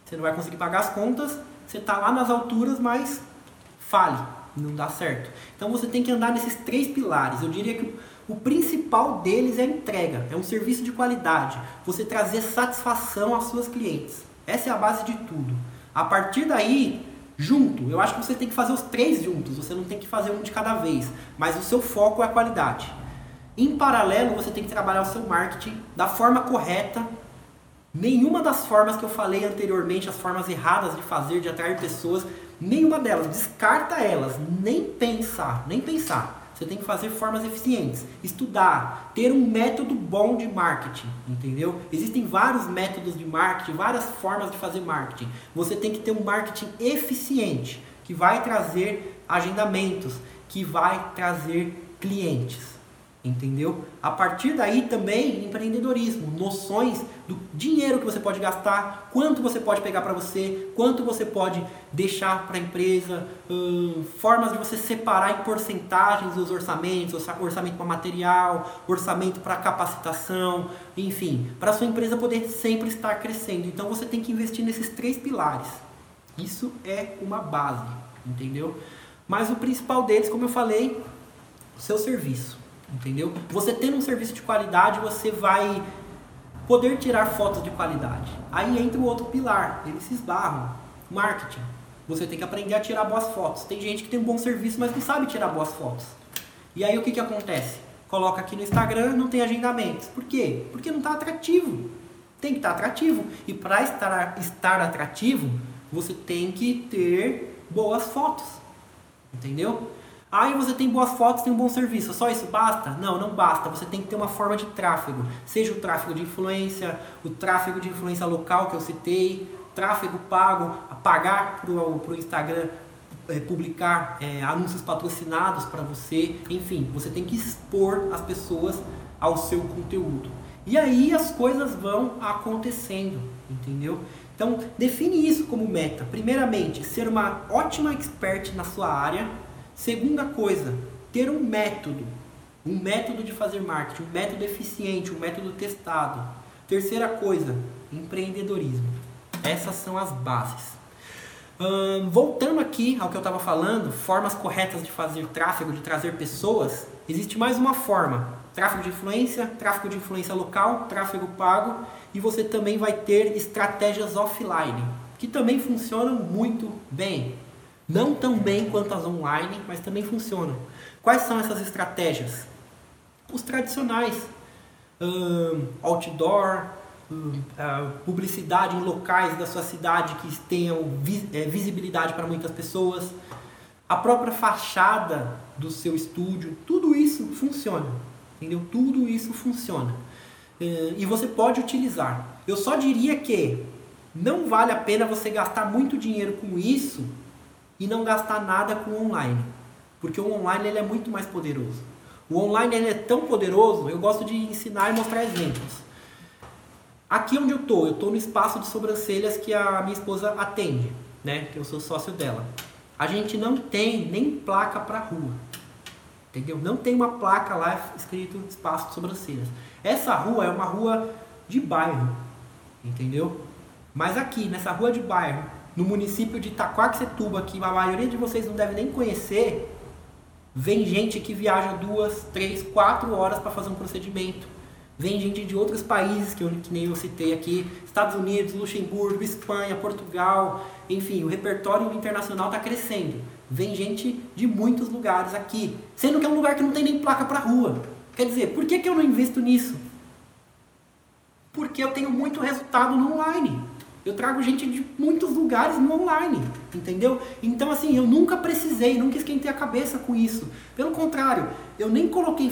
Você não vai conseguir pagar as contas, você está lá nas alturas, mas fale, não dá certo. Então você tem que andar nesses três pilares. Eu diria que o principal deles é a entrega, é um serviço de qualidade, você trazer satisfação às suas clientes. Essa é a base de tudo. A partir daí, junto. Eu acho que você tem que fazer os três juntos, você não tem que fazer um de cada vez, mas o seu foco é a qualidade. Em paralelo, você tem que trabalhar o seu marketing da forma correta. Nenhuma das formas que eu falei anteriormente, as formas erradas de fazer, de atrair pessoas, nenhuma delas, descarta elas, nem pensar, nem pensar. Você tem que fazer formas eficientes, estudar, ter um método bom de marketing, entendeu? Existem vários métodos de marketing, várias formas de fazer marketing. Você tem que ter um marketing eficiente, que vai trazer agendamentos, que vai trazer clientes. Entendeu? A partir daí também empreendedorismo, noções do dinheiro que você pode gastar, quanto você pode pegar para você, quanto você pode deixar para a empresa, hum, formas de você separar em porcentagens os orçamentos, orçamento para material, orçamento para capacitação, enfim, para sua empresa poder sempre estar crescendo. Então você tem que investir nesses três pilares. Isso é uma base, entendeu? Mas o principal deles, como eu falei, o seu serviço. Entendeu? Você tendo um serviço de qualidade, você vai poder tirar fotos de qualidade. Aí entra o outro pilar, eles se esbarram. Marketing. Você tem que aprender a tirar boas fotos. Tem gente que tem um bom serviço, mas não sabe tirar boas fotos. E aí o que, que acontece? Coloca aqui no Instagram, não tem agendamentos. Por quê? Porque não está atrativo. Tem que estar atrativo. E para estar, estar atrativo, você tem que ter boas fotos. Entendeu? Aí você tem boas fotos, tem um bom serviço. Só isso basta? Não, não basta. Você tem que ter uma forma de tráfego. Seja o tráfego de influência, o tráfego de influência local que eu citei, tráfego pago, pagar para o Instagram é, publicar é, anúncios patrocinados para você. Enfim, você tem que expor as pessoas ao seu conteúdo. E aí as coisas vão acontecendo, entendeu? Então, define isso como meta. Primeiramente, ser uma ótima expert na sua área Segunda coisa, ter um método, um método de fazer marketing, um método eficiente, um método testado. Terceira coisa, empreendedorismo. Essas são as bases. Hum, voltando aqui ao que eu estava falando, formas corretas de fazer tráfego, de trazer pessoas, existe mais uma forma: tráfego de influência, tráfego de influência local, tráfego pago, e você também vai ter estratégias offline, que também funcionam muito bem. Não tão bem quanto as online, mas também funcionam. Quais são essas estratégias? Os tradicionais. Outdoor, um, publicidade em locais da sua cidade que tenham é, visibilidade para muitas pessoas. A própria fachada do seu estúdio, tudo isso funciona. Entendeu? Tudo isso funciona. Uh, e você pode utilizar. Eu só diria que não vale a pena você gastar muito dinheiro com isso e não gastar nada com o online. Porque o online ele é muito mais poderoso. O online ele é tão poderoso, eu gosto de ensinar e mostrar exemplos. Aqui onde eu estou, eu estou no espaço de sobrancelhas que a minha esposa atende, né? Que eu sou sócio dela. A gente não tem nem placa para rua. Entendeu? Não tem uma placa lá escrito espaço de sobrancelhas. Essa rua é uma rua de bairro. Entendeu? Mas aqui, nessa rua de bairro, no município de Itaquaquecetuba, que a maioria de vocês não deve nem conhecer, vem gente que viaja duas, três, quatro horas para fazer um procedimento. Vem gente de outros países, que, eu, que nem eu citei aqui, Estados Unidos, Luxemburgo, Espanha, Portugal, enfim, o repertório internacional está crescendo. Vem gente de muitos lugares aqui, sendo que é um lugar que não tem nem placa para rua. Quer dizer, por que, que eu não invisto nisso? Porque eu tenho muito resultado no online. Eu trago gente de muitos lugares no online, entendeu? Então, assim, eu nunca precisei, nunca esquentei a cabeça com isso. Pelo contrário, eu nem coloquei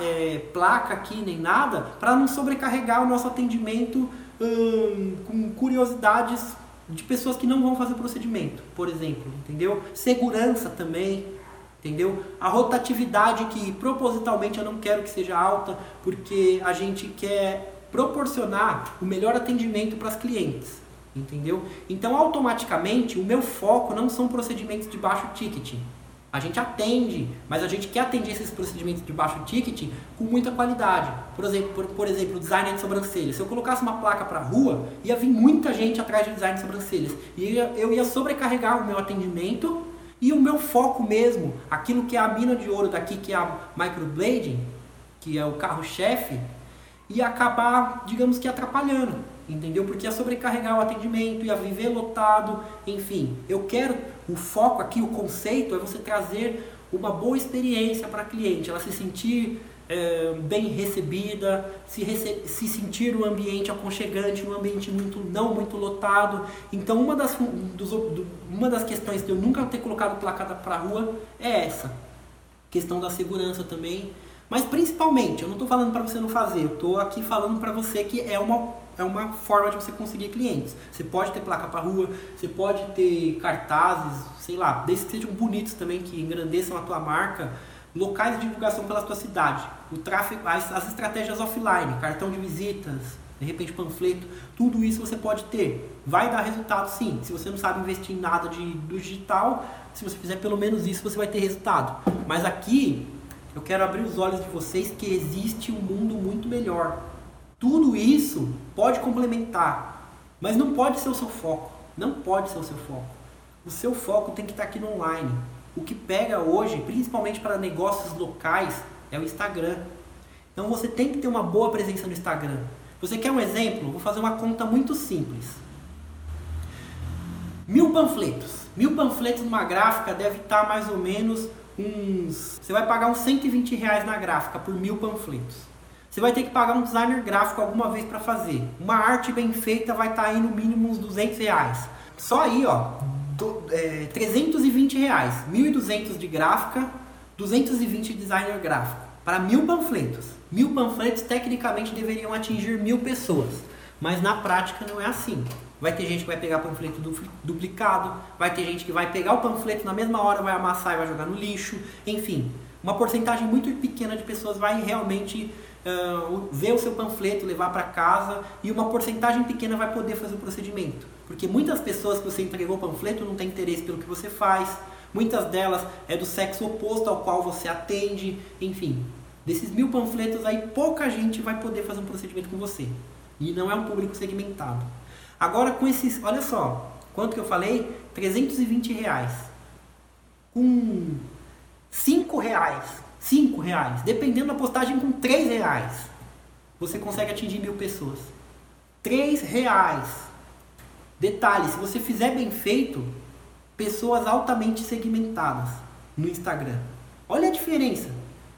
é, placa aqui nem nada para não sobrecarregar o nosso atendimento hum, com curiosidades de pessoas que não vão fazer procedimento, por exemplo, entendeu? Segurança também, entendeu? A rotatividade que propositalmente eu não quero que seja alta, porque a gente quer proporcionar o melhor atendimento para as clientes. Entendeu? Então, automaticamente, o meu foco não são procedimentos de baixo ticket. A gente atende, mas a gente quer atender esses procedimentos de baixo ticket com muita qualidade. Por exemplo, por, por exemplo, design de sobrancelhas. Se eu colocasse uma placa para a rua, ia vir muita gente atrás de design de sobrancelhas. E eu ia sobrecarregar o meu atendimento e o meu foco mesmo, aquilo que é a mina de ouro daqui, que é a microblading, que é o carro-chefe, ia acabar, digamos que atrapalhando entendeu? Porque ia sobrecarregar o atendimento, ia viver lotado, enfim. Eu quero, o foco aqui, o conceito é você trazer uma boa experiência para a cliente, ela se sentir é, bem recebida, se, rece se sentir um ambiente aconchegante, um ambiente muito não muito lotado. Então uma das, dos, uma das questões de eu nunca ter colocado placada para rua é essa. Questão da segurança também. Mas principalmente, eu não estou falando para você não fazer, eu estou aqui falando para você que é uma é uma forma de você conseguir clientes. Você pode ter placa para rua, você pode ter cartazes, sei lá, desde que sejam bonitos também, que engrandeçam a tua marca, locais de divulgação pela tua cidade, o tráfego, as, as estratégias offline, cartão de visitas, de repente panfleto, tudo isso você pode ter. Vai dar resultado sim. Se você não sabe investir em nada de, do digital, se você fizer pelo menos isso, você vai ter resultado. Mas aqui eu quero abrir os olhos de vocês que existe um mundo muito melhor. Tudo isso pode complementar, mas não pode ser o seu foco. Não pode ser o seu foco. O seu foco tem que estar aqui no online. O que pega hoje, principalmente para negócios locais, é o Instagram. Então você tem que ter uma boa presença no Instagram. Você quer um exemplo? Vou fazer uma conta muito simples. Mil panfletos. Mil panfletos numa gráfica deve estar mais ou menos uns. Você vai pagar uns 120 reais na gráfica por mil panfletos. Você vai ter que pagar um designer gráfico alguma vez para fazer. Uma arte bem feita vai estar tá aí no mínimo uns 200 reais. Só aí, ó, do, é, 320 reais. 1.200 de gráfica, 220 de designer gráfico. Para mil panfletos. Mil panfletos tecnicamente deveriam atingir mil pessoas. Mas na prática não é assim. Vai ter gente que vai pegar panfleto duplicado, vai ter gente que vai pegar o panfleto na mesma hora, vai amassar e vai jogar no lixo, enfim. Uma porcentagem muito pequena de pessoas vai realmente uh, ver o seu panfleto, levar para casa e uma porcentagem pequena vai poder fazer o procedimento. Porque muitas pessoas que você entregou o panfleto não têm interesse pelo que você faz, muitas delas é do sexo oposto ao qual você atende, enfim. Desses mil panfletos aí, pouca gente vai poder fazer um procedimento com você. E não é um público segmentado. Agora com esses, olha só, quanto que eu falei? 320 reais. Com 5 reais 5 reais, dependendo da postagem com 3 reais, você consegue atingir mil pessoas. 3 reais. Detalhe, se você fizer bem feito, pessoas altamente segmentadas no Instagram. Olha a diferença.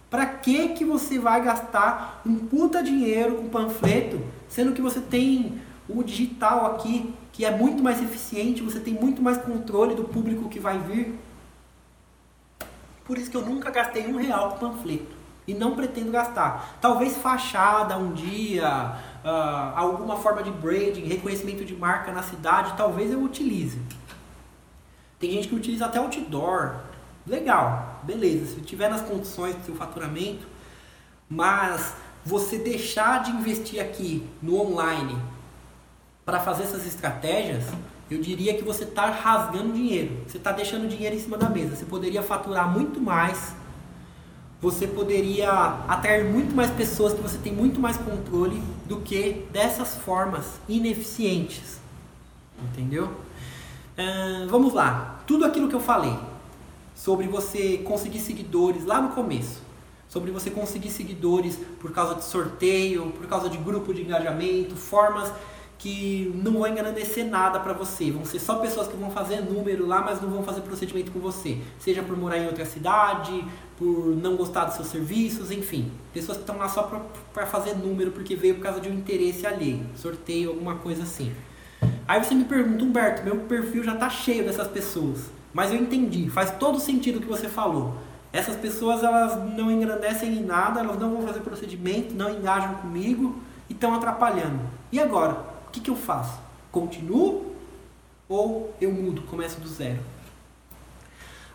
Para que que você vai gastar um puta dinheiro com panfleto, sendo que você tem o digital aqui, que é muito mais eficiente, você tem muito mais controle do público que vai vir por isso que eu nunca gastei um real com panfleto. E não pretendo gastar. Talvez fachada um dia, uh, alguma forma de branding, reconhecimento de marca na cidade, talvez eu utilize. Tem gente que utiliza até outdoor. Legal, beleza. Se tiver nas condições do seu faturamento, mas você deixar de investir aqui no online para fazer essas estratégias, eu diria que você está rasgando dinheiro. Você está deixando dinheiro em cima da mesa. Você poderia faturar muito mais. Você poderia atrair muito mais pessoas que você tem muito mais controle do que dessas formas ineficientes. Entendeu? Uh, vamos lá. Tudo aquilo que eu falei sobre você conseguir seguidores lá no começo, sobre você conseguir seguidores por causa de sorteio, por causa de grupo de engajamento, formas que não vão engrandecer nada para você. Vão ser só pessoas que vão fazer número lá, mas não vão fazer procedimento com você. Seja por morar em outra cidade, por não gostar dos seus serviços, enfim. Pessoas que estão lá só para fazer número porque veio por causa de um interesse alheio, sorteio, alguma coisa assim. Aí você me pergunta, Humberto, meu perfil já está cheio dessas pessoas. Mas eu entendi, faz todo sentido o que você falou. Essas pessoas elas não engrandecem em nada, elas não vão fazer procedimento, não engajam comigo e estão atrapalhando. E agora? Que, que eu faço? Continuo ou eu mudo, começo do zero?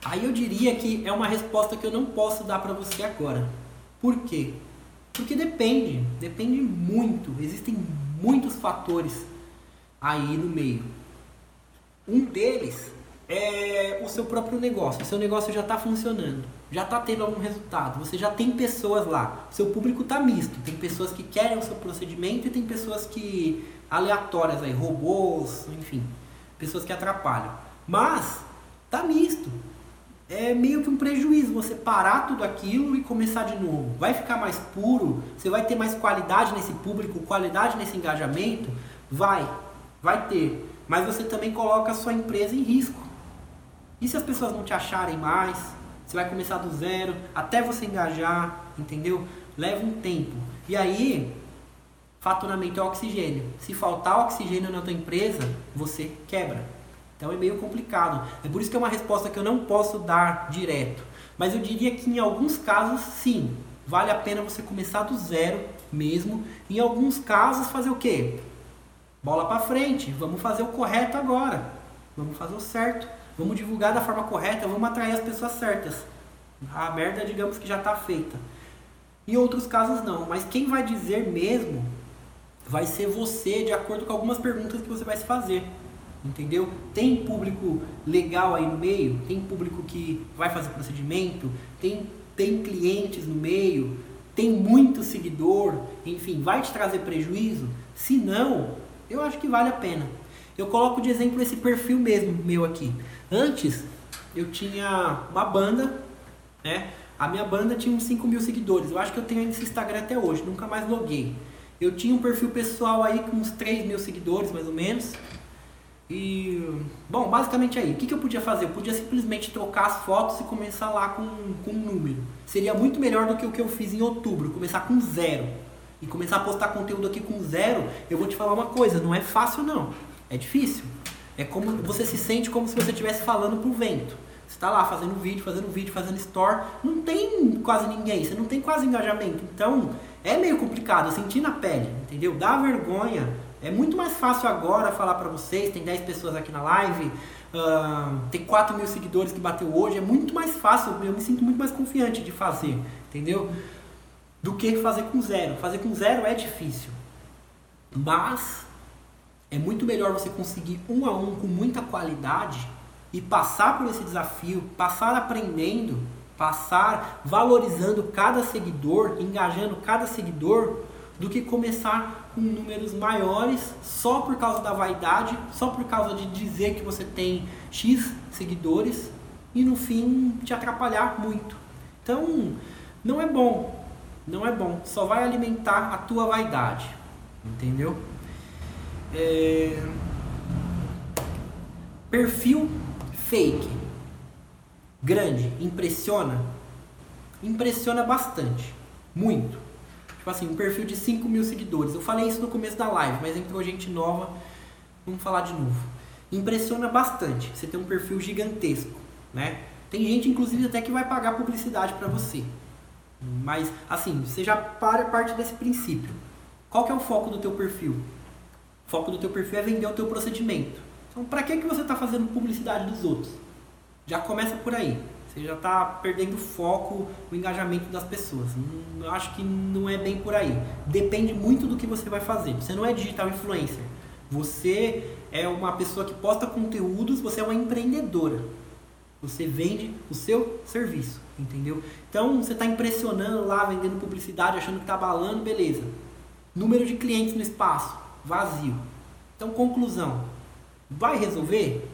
Aí eu diria que é uma resposta que eu não posso dar para você agora. Por quê? Porque depende, depende muito. Existem muitos fatores aí no meio. Um deles é o seu próprio negócio. O seu negócio já está funcionando, já está tendo algum resultado. Você já tem pessoas lá. O seu público está misto. Tem pessoas que querem o seu procedimento e tem pessoas que aleatórias aí, robôs, enfim, pessoas que atrapalham. Mas tá misto. É meio que um prejuízo você parar tudo aquilo e começar de novo. Vai ficar mais puro, você vai ter mais qualidade nesse público, qualidade nesse engajamento? Vai, vai ter. Mas você também coloca a sua empresa em risco. E se as pessoas não te acharem mais? Você vai começar do zero, até você engajar, entendeu? Leva um tempo. E aí, faturamento é oxigênio. Se faltar oxigênio na tua empresa, você quebra. Então é meio complicado. É por isso que é uma resposta que eu não posso dar direto. Mas eu diria que em alguns casos, sim, vale a pena você começar do zero mesmo. Em alguns casos, fazer o quê? Bola para frente, vamos fazer o correto agora. Vamos fazer o certo. Vamos divulgar da forma correta, vamos atrair as pessoas certas. A merda, digamos que já está feita. Em outros casos não, mas quem vai dizer mesmo vai ser você de acordo com algumas perguntas que você vai se fazer. Entendeu? Tem público legal aí no meio, tem público que vai fazer procedimento, tem, tem clientes no meio, tem muito seguidor, enfim, vai te trazer prejuízo? Se não, eu acho que vale a pena. Eu coloco de exemplo esse perfil mesmo meu aqui. Antes eu tinha uma banda, né? A minha banda tinha uns 5 mil seguidores. Eu acho que eu tenho esse Instagram até hoje, nunca mais loguei. Eu tinha um perfil pessoal aí com uns 3 mil seguidores, mais ou menos. E, bom, basicamente aí, o que, que eu podia fazer? Eu podia simplesmente trocar as fotos e começar lá com, com um número. Seria muito melhor do que o que eu fiz em outubro, começar com zero. e começar a postar conteúdo aqui com zero, eu vou te falar uma coisa, não é fácil não. É difícil. É como você se sente como se você estivesse falando pro vento. Você está lá fazendo vídeo, fazendo vídeo, fazendo store, não tem quase ninguém, você não tem quase engajamento. Então, é meio complicado, eu senti na pele, entendeu? Dá vergonha. É muito mais fácil agora falar para vocês, tem 10 pessoas aqui na live, uh, tem 4 mil seguidores que bateu hoje, é muito mais fácil, eu me sinto muito mais confiante de fazer, entendeu? Do que fazer com zero. Fazer com zero é difícil. Mas é muito melhor você conseguir um a um com muita qualidade e passar por esse desafio, passar aprendendo, passar valorizando cada seguidor, engajando cada seguidor, do que começar com números maiores só por causa da vaidade, só por causa de dizer que você tem X seguidores e no fim te atrapalhar muito. Então, não é bom, não é bom, só vai alimentar a tua vaidade, entendeu? É... Perfil fake. Grande. Impressiona? Impressiona bastante. Muito. Tipo assim, um perfil de 5 mil seguidores. Eu falei isso no começo da live, mas entrou gente nova. Vamos falar de novo. Impressiona bastante. Você tem um perfil gigantesco, né? Tem gente, inclusive, até que vai pagar publicidade para você. Mas, assim, você já para parte desse princípio. Qual que é o foco do teu perfil? O foco do teu perfil é vender o teu procedimento. Então, para que, que você está fazendo publicidade dos outros? Já começa por aí. Você já está perdendo o foco, o engajamento das pessoas. Eu acho que não é bem por aí. Depende muito do que você vai fazer. Você não é digital influencer. Você é uma pessoa que posta conteúdos, você é uma empreendedora. Você vende o seu serviço, entendeu? Então você está impressionando lá, vendendo publicidade, achando que está balando, beleza. Número de clientes no espaço, vazio. Então, conclusão: vai resolver?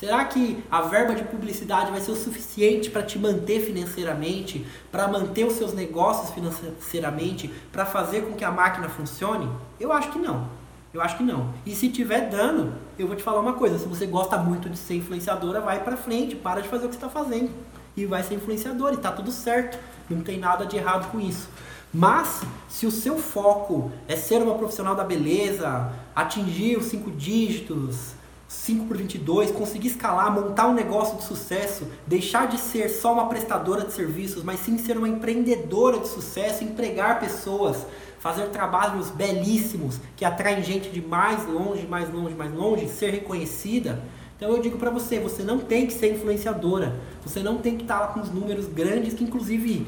Será que a verba de publicidade vai ser o suficiente para te manter financeiramente, para manter os seus negócios financeiramente, para fazer com que a máquina funcione? Eu acho que não. Eu acho que não. E se tiver dano, eu vou te falar uma coisa: se você gosta muito de ser influenciadora, vai para frente, para de fazer o que está fazendo e vai ser influenciador e tá tudo certo. Não tem nada de errado com isso. Mas, se o seu foco é ser uma profissional da beleza, atingir os cinco dígitos, 5 por 22, conseguir escalar, montar um negócio de sucesso, deixar de ser só uma prestadora de serviços, mas sim ser uma empreendedora de sucesso, empregar pessoas, fazer trabalhos belíssimos que atraem gente de mais longe, mais longe, mais longe, ser reconhecida. Então eu digo para você, você não tem que ser influenciadora, você não tem que estar lá com os números grandes que inclusive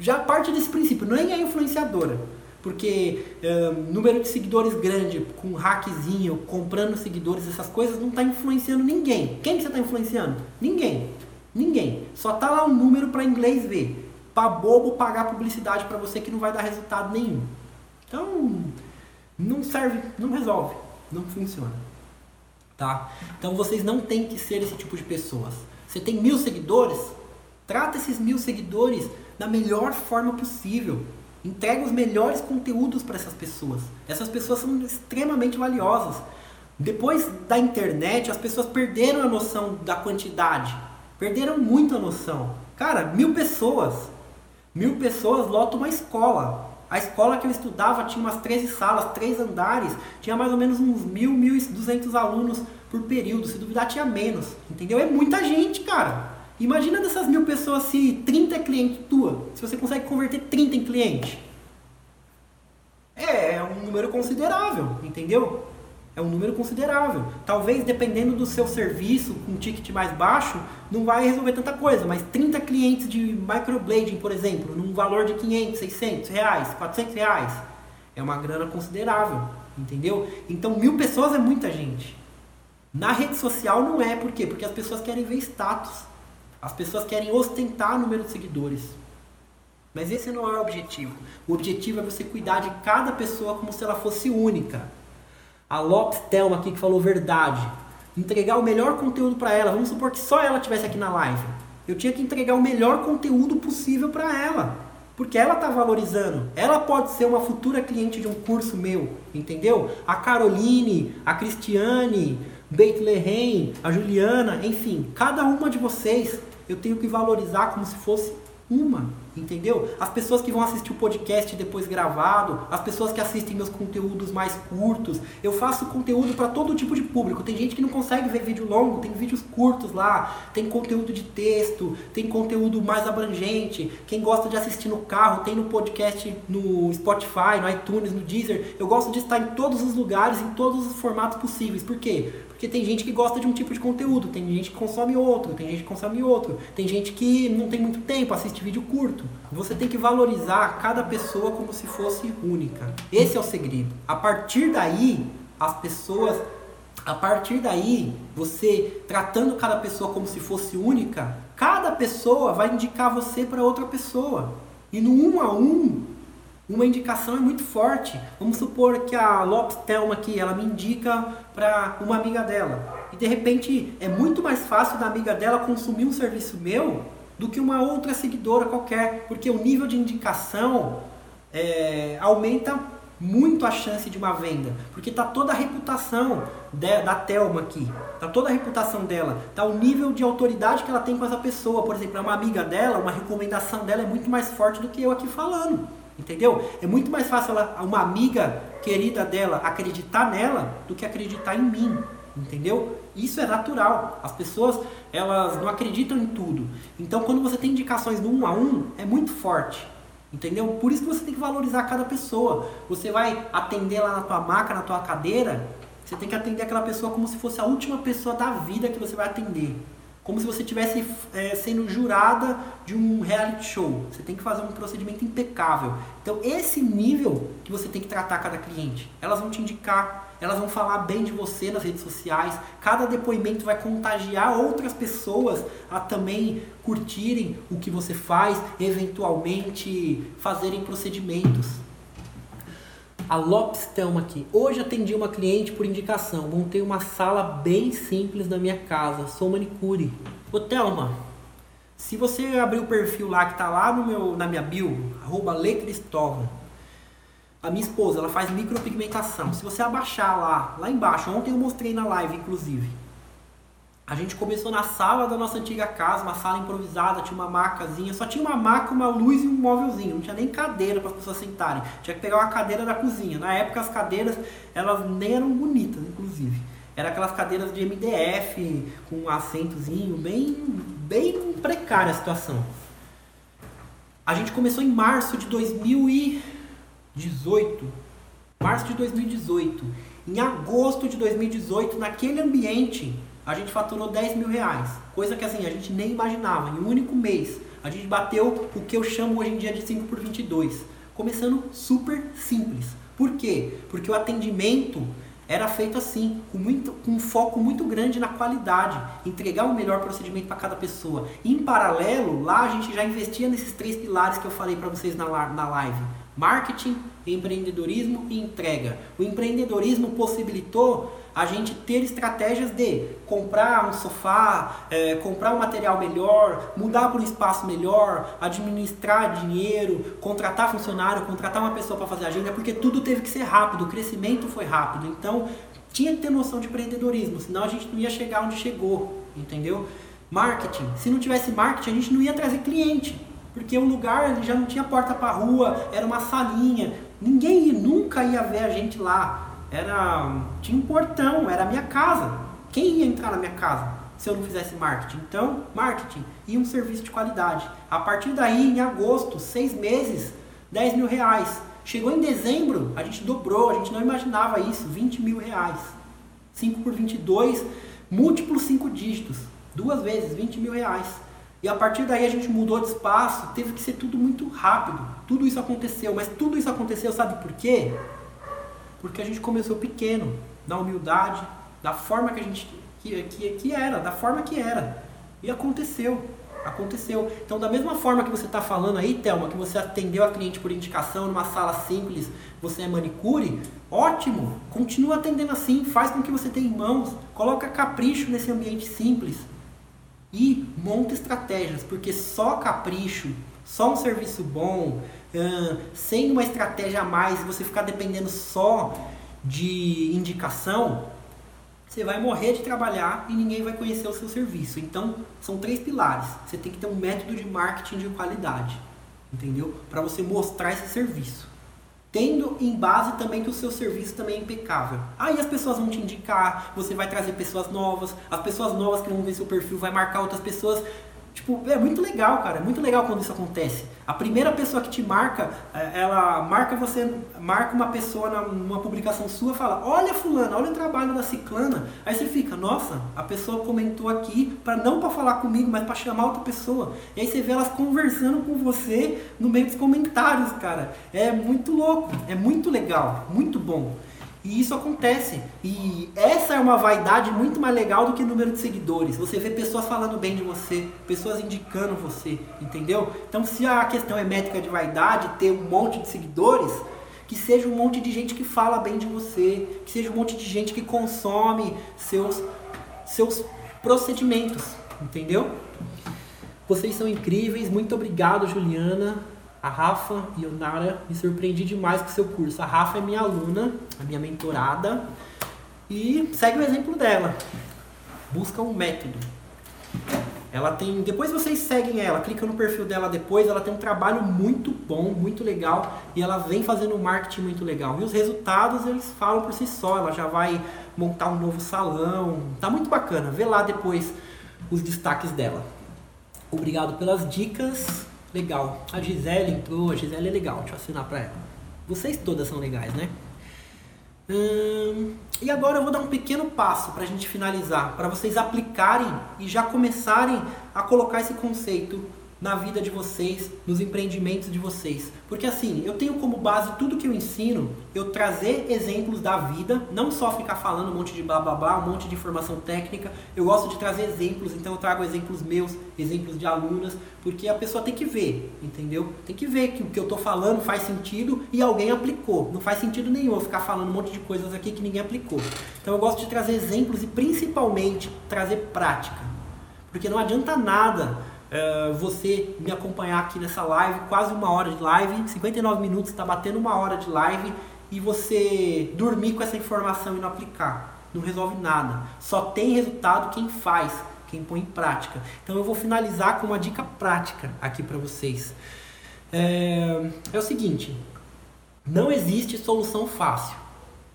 já parte desse princípio, nem é influenciadora. Porque número de seguidores grande, com hackzinho, comprando seguidores, essas coisas, não está influenciando ninguém. Quem que você está influenciando? Ninguém. Ninguém. Só tá lá um número para inglês ver. Para bobo pagar publicidade para você que não vai dar resultado nenhum. Então, não serve, não resolve, não funciona. Tá? Então vocês não têm que ser esse tipo de pessoas. Você tem mil seguidores, trata esses mil seguidores da melhor forma possível. Entrega os melhores conteúdos para essas pessoas. Essas pessoas são extremamente valiosas. Depois da internet, as pessoas perderam a noção da quantidade. Perderam muito a noção. Cara, mil pessoas. Mil pessoas lotam uma escola. A escola que eu estudava tinha umas 13 salas, três andares, tinha mais ou menos uns mil, mil e duzentos alunos por período. Se duvidar, tinha menos. Entendeu? É muita gente, cara. Imagina dessas mil pessoas se 30 é cliente tua, se você consegue converter 30 em cliente. É, é um número considerável, entendeu? É um número considerável. Talvez dependendo do seu serviço, com um ticket mais baixo, não vai resolver tanta coisa, mas 30 clientes de microblading, por exemplo, num valor de 500, 600 reais, 400 reais, é uma grana considerável, entendeu? Então mil pessoas é muita gente. Na rede social não é, por quê? Porque as pessoas querem ver status. As pessoas querem ostentar o número de seguidores. Mas esse não é o objetivo. O objetivo é você cuidar de cada pessoa como se ela fosse única. A Lopes Thelma aqui que falou verdade. Entregar o melhor conteúdo para ela. Vamos supor que só ela estivesse aqui na live. Eu tinha que entregar o melhor conteúdo possível para ela. Porque ela está valorizando. Ela pode ser uma futura cliente de um curso meu. Entendeu? A Caroline, a Cristiane, Beit a Juliana, enfim, cada uma de vocês eu tenho que valorizar como se fosse Uma, entendeu? As pessoas que vão assistir o podcast depois gravado, as pessoas que assistem meus conteúdos mais curtos. Eu faço conteúdo para todo tipo de público. Tem gente que não consegue ver vídeo longo, tem vídeos curtos lá, tem conteúdo de texto, tem conteúdo mais abrangente. Quem gosta de assistir no carro, tem no podcast no Spotify, no iTunes, no Deezer. Eu gosto de estar em todos os lugares, em todos os formatos possíveis. Por quê? Porque tem gente que gosta de um tipo de conteúdo, tem gente que consome outro, tem gente que consome outro, tem gente que não tem muito tempo, assiste vídeo curto. Você tem que valorizar cada pessoa como se fosse única. Esse é o segredo. A partir daí, as pessoas a partir daí, você tratando cada pessoa como se fosse única, cada pessoa vai indicar você para outra pessoa. E no um a um, uma indicação é muito forte. Vamos supor que a Lopes Thelma aqui, ela me indica para uma amiga dela. E de repente é muito mais fácil da amiga dela consumir um serviço meu do que uma outra seguidora qualquer, porque o nível de indicação é, aumenta muito a chance de uma venda, porque tá toda a reputação de, da Telma aqui, tá toda a reputação dela, tá o nível de autoridade que ela tem com essa pessoa, por exemplo, é uma amiga dela, uma recomendação dela é muito mais forte do que eu aqui falando. Entendeu? É muito mais fácil ela, uma amiga querida dela acreditar nela do que acreditar em mim. Entendeu? Isso é natural. As pessoas, elas não acreditam em tudo. Então, quando você tem indicações no um a um, é muito forte. Entendeu? Por isso que você tem que valorizar cada pessoa. Você vai atender lá na tua maca, na tua cadeira, você tem que atender aquela pessoa como se fosse a última pessoa da vida que você vai atender como se você estivesse é, sendo jurada de um reality show. Você tem que fazer um procedimento impecável. Então, esse nível que você tem que tratar cada cliente. Elas vão te indicar, elas vão falar bem de você nas redes sociais. Cada depoimento vai contagiar outras pessoas a também curtirem o que você faz, eventualmente fazerem procedimentos. A Lopes Thelma aqui. Hoje atendi uma cliente por indicação. Montei uma sala bem simples na minha casa. Sou manicure. Ô Thelma, se você abrir o perfil lá que tá lá no meu, na minha bio, arroba Cristóvão, a minha esposa, ela faz micropigmentação. Se você abaixar lá, lá embaixo, ontem eu mostrei na live, inclusive. A gente começou na sala da nossa antiga casa, uma sala improvisada, tinha uma macazinha, só tinha uma maca, uma luz e um móvelzinho, não tinha nem cadeira para as pessoas sentarem. Tinha que pegar uma cadeira da cozinha. Na época as cadeiras, elas nem eram bonitas, inclusive. Era aquelas cadeiras de MDF, com um assentozinho, bem, bem precária a situação. A gente começou em março de 2018. Março de 2018. Em agosto de 2018, naquele ambiente, a gente faturou 10 mil reais. Coisa que assim, a gente nem imaginava. Em um único mês, a gente bateu o que eu chamo hoje em dia de 5 por 22. Começando super simples. Por quê? Porque o atendimento era feito assim, com, muito, com um foco muito grande na qualidade, entregar o melhor procedimento para cada pessoa. Em paralelo, lá a gente já investia nesses três pilares que eu falei para vocês na, na live: marketing, empreendedorismo e entrega. O empreendedorismo possibilitou a gente ter estratégias de comprar um sofá, é, comprar um material melhor, mudar para um espaço melhor, administrar dinheiro, contratar funcionário, contratar uma pessoa para fazer agenda, porque tudo teve que ser rápido, o crescimento foi rápido. Então tinha que ter noção de empreendedorismo, senão a gente não ia chegar onde chegou, entendeu? Marketing. Se não tivesse marketing, a gente não ia trazer cliente. Porque o lugar já não tinha porta para rua, era uma salinha. Ninguém nunca ia ver a gente lá era tinha um portão, era a minha casa. Quem ia entrar na minha casa se eu não fizesse marketing? Então, marketing e um serviço de qualidade. A partir daí, em agosto, seis meses, 10 mil reais. Chegou em dezembro, a gente dobrou, a gente não imaginava isso, 20 mil reais. 5 por 22, múltiplos 5 dígitos. Duas vezes, 20 mil reais. E a partir daí a gente mudou de espaço, teve que ser tudo muito rápido. Tudo isso aconteceu, mas tudo isso aconteceu, sabe por quê? Porque a gente começou pequeno, na humildade, da forma que a gente que, que, que era, da forma que era. E aconteceu. Aconteceu. Então, da mesma forma que você está falando aí, Thelma, que você atendeu a cliente por indicação numa sala simples, você é manicure, ótimo. Continua atendendo assim, faz com que você tenha em mãos, coloca capricho nesse ambiente simples e monta estratégias, porque só capricho, só um serviço bom, sem uma estratégia a mais, você ficar dependendo só de indicação, você vai morrer de trabalhar e ninguém vai conhecer o seu serviço. Então, são três pilares. Você tem que ter um método de marketing de qualidade, entendeu? Para você mostrar esse serviço. Tendo em base também que o seu serviço também é impecável. Aí as pessoas vão te indicar, você vai trazer pessoas novas, as pessoas novas que vão ver seu perfil vai marcar outras pessoas Tipo, é muito legal, cara. É muito legal quando isso acontece. A primeira pessoa que te marca, é, ela marca você, marca uma pessoa numa publicação sua fala, olha fulana, olha o trabalho da ciclana. Aí você fica, nossa, a pessoa comentou aqui para não para falar comigo, mas para chamar outra pessoa. E aí você vê elas conversando com você no meio dos comentários, cara. É muito louco, é muito legal, muito bom. E isso acontece. E essa é uma vaidade muito mais legal do que número de seguidores. Você vê pessoas falando bem de você, pessoas indicando você, entendeu? Então, se a questão é métrica de vaidade, ter um monte de seguidores, que seja um monte de gente que fala bem de você, que seja um monte de gente que consome seus, seus procedimentos, entendeu? Vocês são incríveis, muito obrigado, Juliana a Rafa e o Nara me surpreendi demais com seu curso. A Rafa é minha aluna, a minha mentorada, e segue o exemplo dela. Busca um método. Ela tem, depois vocês seguem ela, clica no perfil dela depois, ela tem um trabalho muito bom, muito legal, e ela vem fazendo um marketing muito legal. E os resultados eles falam por si só, ela já vai montar um novo salão. Tá muito bacana. Vê lá depois os destaques dela. Obrigado pelas dicas. Legal. A Gisele entrou, a Gisele é legal, deixa eu assinar pra ela. Vocês todas são legais, né? Hum, e agora eu vou dar um pequeno passo para a gente finalizar, para vocês aplicarem e já começarem a colocar esse conceito na vida de vocês, nos empreendimentos de vocês. Porque assim, eu tenho como base tudo que eu ensino, eu trazer exemplos da vida, não só ficar falando um monte de blá blá blá, um monte de informação técnica. Eu gosto de trazer exemplos, então eu trago exemplos meus, exemplos de alunas, porque a pessoa tem que ver, entendeu? Tem que ver que o que eu estou falando faz sentido e alguém aplicou. Não faz sentido nenhum eu ficar falando um monte de coisas aqui que ninguém aplicou. Então eu gosto de trazer exemplos e principalmente trazer prática. Porque não adianta nada uh, você me acompanhar aqui nessa live, quase uma hora de live, 59 minutos, está batendo uma hora de live e você dormir com essa informação e não aplicar. Não resolve nada. Só tem resultado quem faz, quem põe em prática. Então eu vou finalizar com uma dica prática aqui para vocês. É, é o seguinte: não existe solução fácil.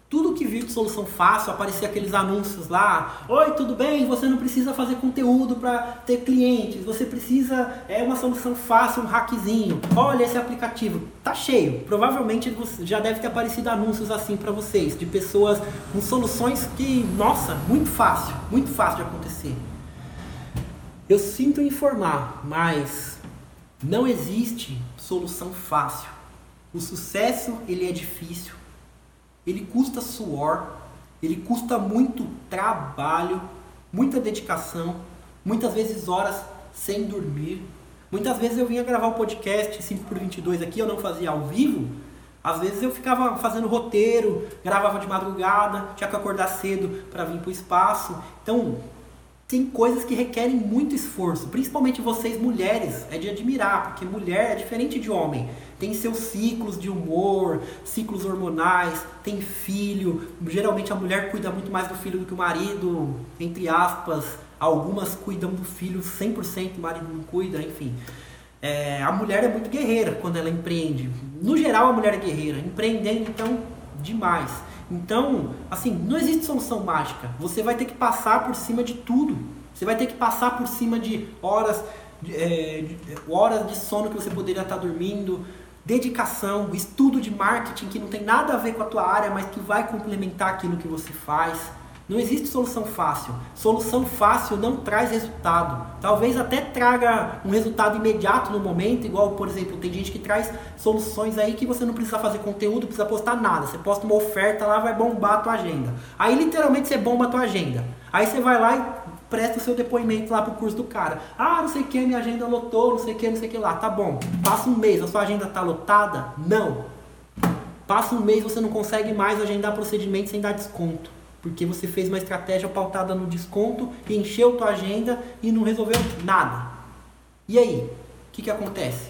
Tudo que vir de solução fácil, aparecer aqueles anúncios lá, oi, tudo bem? Você não precisa fazer conteúdo para ter clientes, você precisa é uma solução fácil, um hackzinho. Olha esse aplicativo, tá cheio. Provavelmente já deve ter aparecido anúncios assim para vocês, de pessoas com soluções que, nossa, muito fácil, muito fácil de acontecer. Eu sinto informar, mas não existe solução fácil. O sucesso ele é difícil ele custa suor, ele custa muito trabalho, muita dedicação, muitas vezes horas sem dormir. Muitas vezes eu vinha gravar o podcast 5 por 22 aqui, eu não fazia ao vivo. Às vezes eu ficava fazendo roteiro, gravava de madrugada, tinha que acordar cedo para vir para o espaço. Então, tem coisas que requerem muito esforço, principalmente vocês mulheres, é de admirar, porque mulher é diferente de homem tem seus ciclos de humor, ciclos hormonais, tem filho. Geralmente a mulher cuida muito mais do filho do que o marido, entre aspas. Algumas cuidam do filho 100%, o marido não cuida, enfim. É, a mulher é muito guerreira quando ela empreende. No geral, a mulher é guerreira. Empreendendo, então, demais. Então, assim, não existe solução mágica. Você vai ter que passar por cima de tudo. Você vai ter que passar por cima de horas, de, é, de, horas de sono que você poderia estar dormindo, dedicação, estudo de marketing que não tem nada a ver com a tua área, mas que vai complementar aquilo que você faz. Não existe solução fácil. Solução fácil não traz resultado. Talvez até traga um resultado imediato no momento, igual, por exemplo, tem gente que traz soluções aí que você não precisa fazer conteúdo, precisa postar nada. Você posta uma oferta lá, vai bombar a tua agenda. Aí literalmente você bomba a tua agenda. Aí você vai lá e presta o seu depoimento lá pro curso do cara. Ah, não sei o que, minha agenda lotou, não sei o que, não sei o que lá. Tá bom. Passa um mês, a sua agenda tá lotada? Não. Passa um mês, você não consegue mais agendar procedimento sem dar desconto. Porque você fez uma estratégia pautada no desconto, encheu tua agenda e não resolveu nada. E aí? O que, que acontece?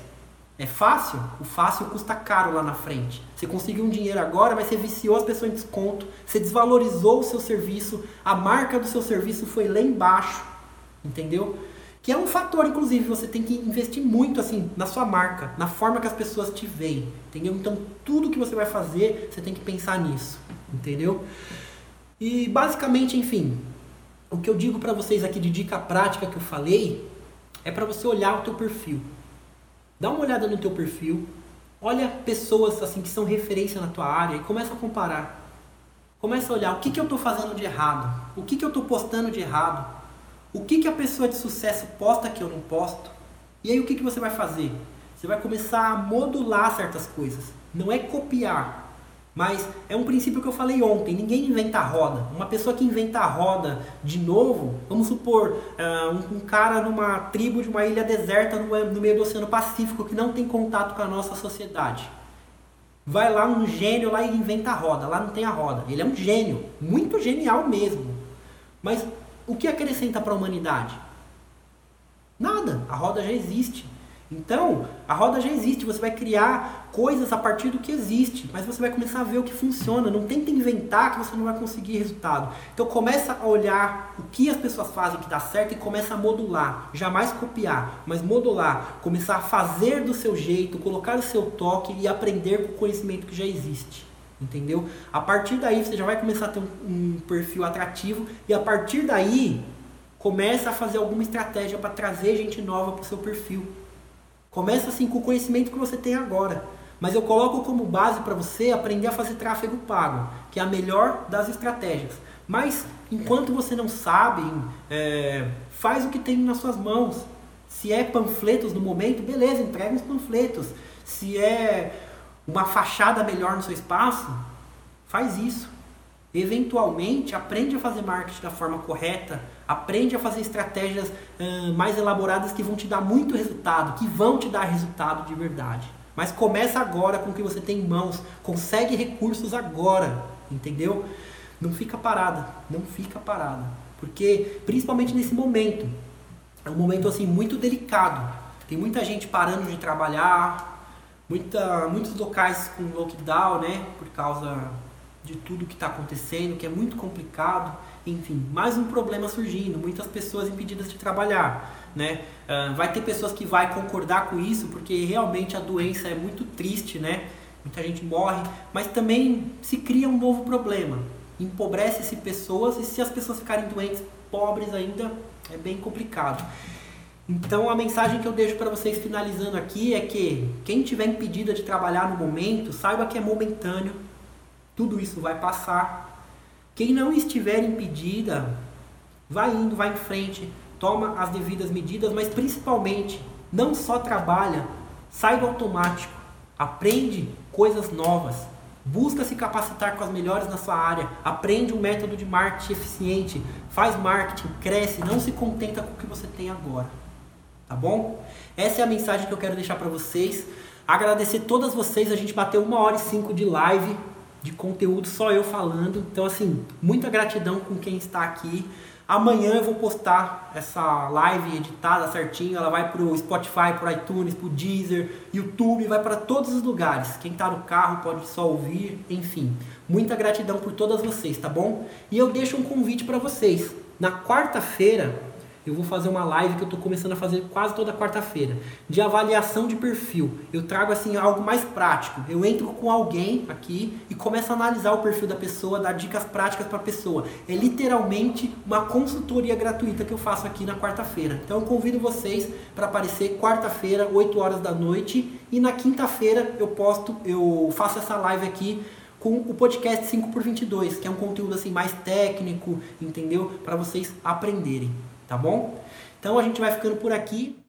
É fácil? O fácil custa caro lá na frente. Você conseguiu um dinheiro agora, mas você viciou as pessoas em desconto, você desvalorizou o seu serviço, a marca do seu serviço foi lá embaixo, entendeu? Que é um fator, inclusive, você tem que investir muito assim na sua marca, na forma que as pessoas te veem, entendeu? Então, tudo que você vai fazer, você tem que pensar nisso, entendeu? E basicamente, enfim, o que eu digo para vocês aqui de dica prática que eu falei é para você olhar o teu perfil. Dá uma olhada no teu perfil, olha pessoas assim que são referência na tua área e começa a comparar. Começa a olhar o que, que eu estou fazendo de errado, o que, que eu estou postando de errado, o que, que a pessoa de sucesso posta que eu não posto? E aí o que, que você vai fazer? Você vai começar a modular certas coisas. Não é copiar, mas é um princípio que eu falei ontem. Ninguém inventa a roda. Uma pessoa que inventa a roda de novo, vamos supor, uh, um, cara numa tribo de uma ilha deserta no, no meio do Oceano Pacífico que não tem contato com a nossa sociedade. Vai lá um gênio lá e inventa a roda. Lá não tem a roda. Ele é um gênio, muito genial mesmo. Mas o que acrescenta para a humanidade? Nada, a roda já existe. Então, a roda já existe, você vai criar coisas a partir do que existe, mas você vai começar a ver o que funciona. Não tenta inventar que você não vai conseguir resultado. Então começa a olhar o que as pessoas fazem que dá certo e começa a modular. Jamais copiar, mas modular. Começar a fazer do seu jeito, colocar o seu toque e aprender com o conhecimento que já existe. Entendeu? A partir daí você já vai começar a ter um, um perfil atrativo e a partir daí começa a fazer alguma estratégia para trazer gente nova para o seu perfil. Começa assim com o conhecimento que você tem agora. Mas eu coloco como base para você aprender a fazer tráfego pago, que é a melhor das estratégias. Mas enquanto você não sabe, é, faz o que tem nas suas mãos. Se é panfletos no momento, beleza, entrega os panfletos. Se é uma fachada melhor no seu espaço, faz isso. Eventualmente, aprende a fazer marketing da forma correta, aprende a fazer estratégias hum, mais elaboradas que vão te dar muito resultado, que vão te dar resultado de verdade. Mas começa agora com o que você tem em mãos, consegue recursos agora, entendeu? Não fica parada, não fica parada, porque principalmente nesse momento, é um momento assim muito delicado. Tem muita gente parando de trabalhar, Muita, muitos locais com lockdown, né? Por causa de tudo que está acontecendo, que é muito complicado. Enfim, mais um problema surgindo, muitas pessoas impedidas de trabalhar. Né? Uh, vai ter pessoas que vai concordar com isso, porque realmente a doença é muito triste, né? Muita gente morre, mas também se cria um novo problema. Empobrece-se pessoas e se as pessoas ficarem doentes, pobres ainda, é bem complicado. Então a mensagem que eu deixo para vocês finalizando aqui é que quem tiver impedida de trabalhar no momento, saiba que é momentâneo. Tudo isso vai passar. Quem não estiver impedida, vai indo, vai em frente, toma as devidas medidas, mas principalmente não só trabalha, sai do automático, aprende coisas novas, busca se capacitar com as melhores na sua área, aprende um método de marketing eficiente, faz marketing, cresce, não se contenta com o que você tem agora tá bom? Essa é a mensagem que eu quero deixar para vocês. Agradecer todas vocês, a gente bateu uma hora e cinco de live, de conteúdo, só eu falando. Então, assim, muita gratidão com quem está aqui. Amanhã eu vou postar essa live editada certinho. Ela vai pro Spotify, pro iTunes, pro Deezer, YouTube, vai para todos os lugares. Quem está no carro pode só ouvir, enfim. Muita gratidão por todas vocês, tá bom? E eu deixo um convite para vocês. Na quarta-feira, eu vou fazer uma live que eu estou começando a fazer quase toda quarta-feira, de avaliação de perfil. Eu trago assim algo mais prático. Eu entro com alguém aqui e começo a analisar o perfil da pessoa, dar dicas práticas para a pessoa. É literalmente uma consultoria gratuita que eu faço aqui na quarta-feira. Então eu convido vocês para aparecer quarta-feira, 8 horas da noite, e na quinta-feira eu posto, eu faço essa live aqui com o podcast 5 por 22, que é um conteúdo assim mais técnico, entendeu? Para vocês aprenderem tá bom? Então a gente vai ficando por aqui.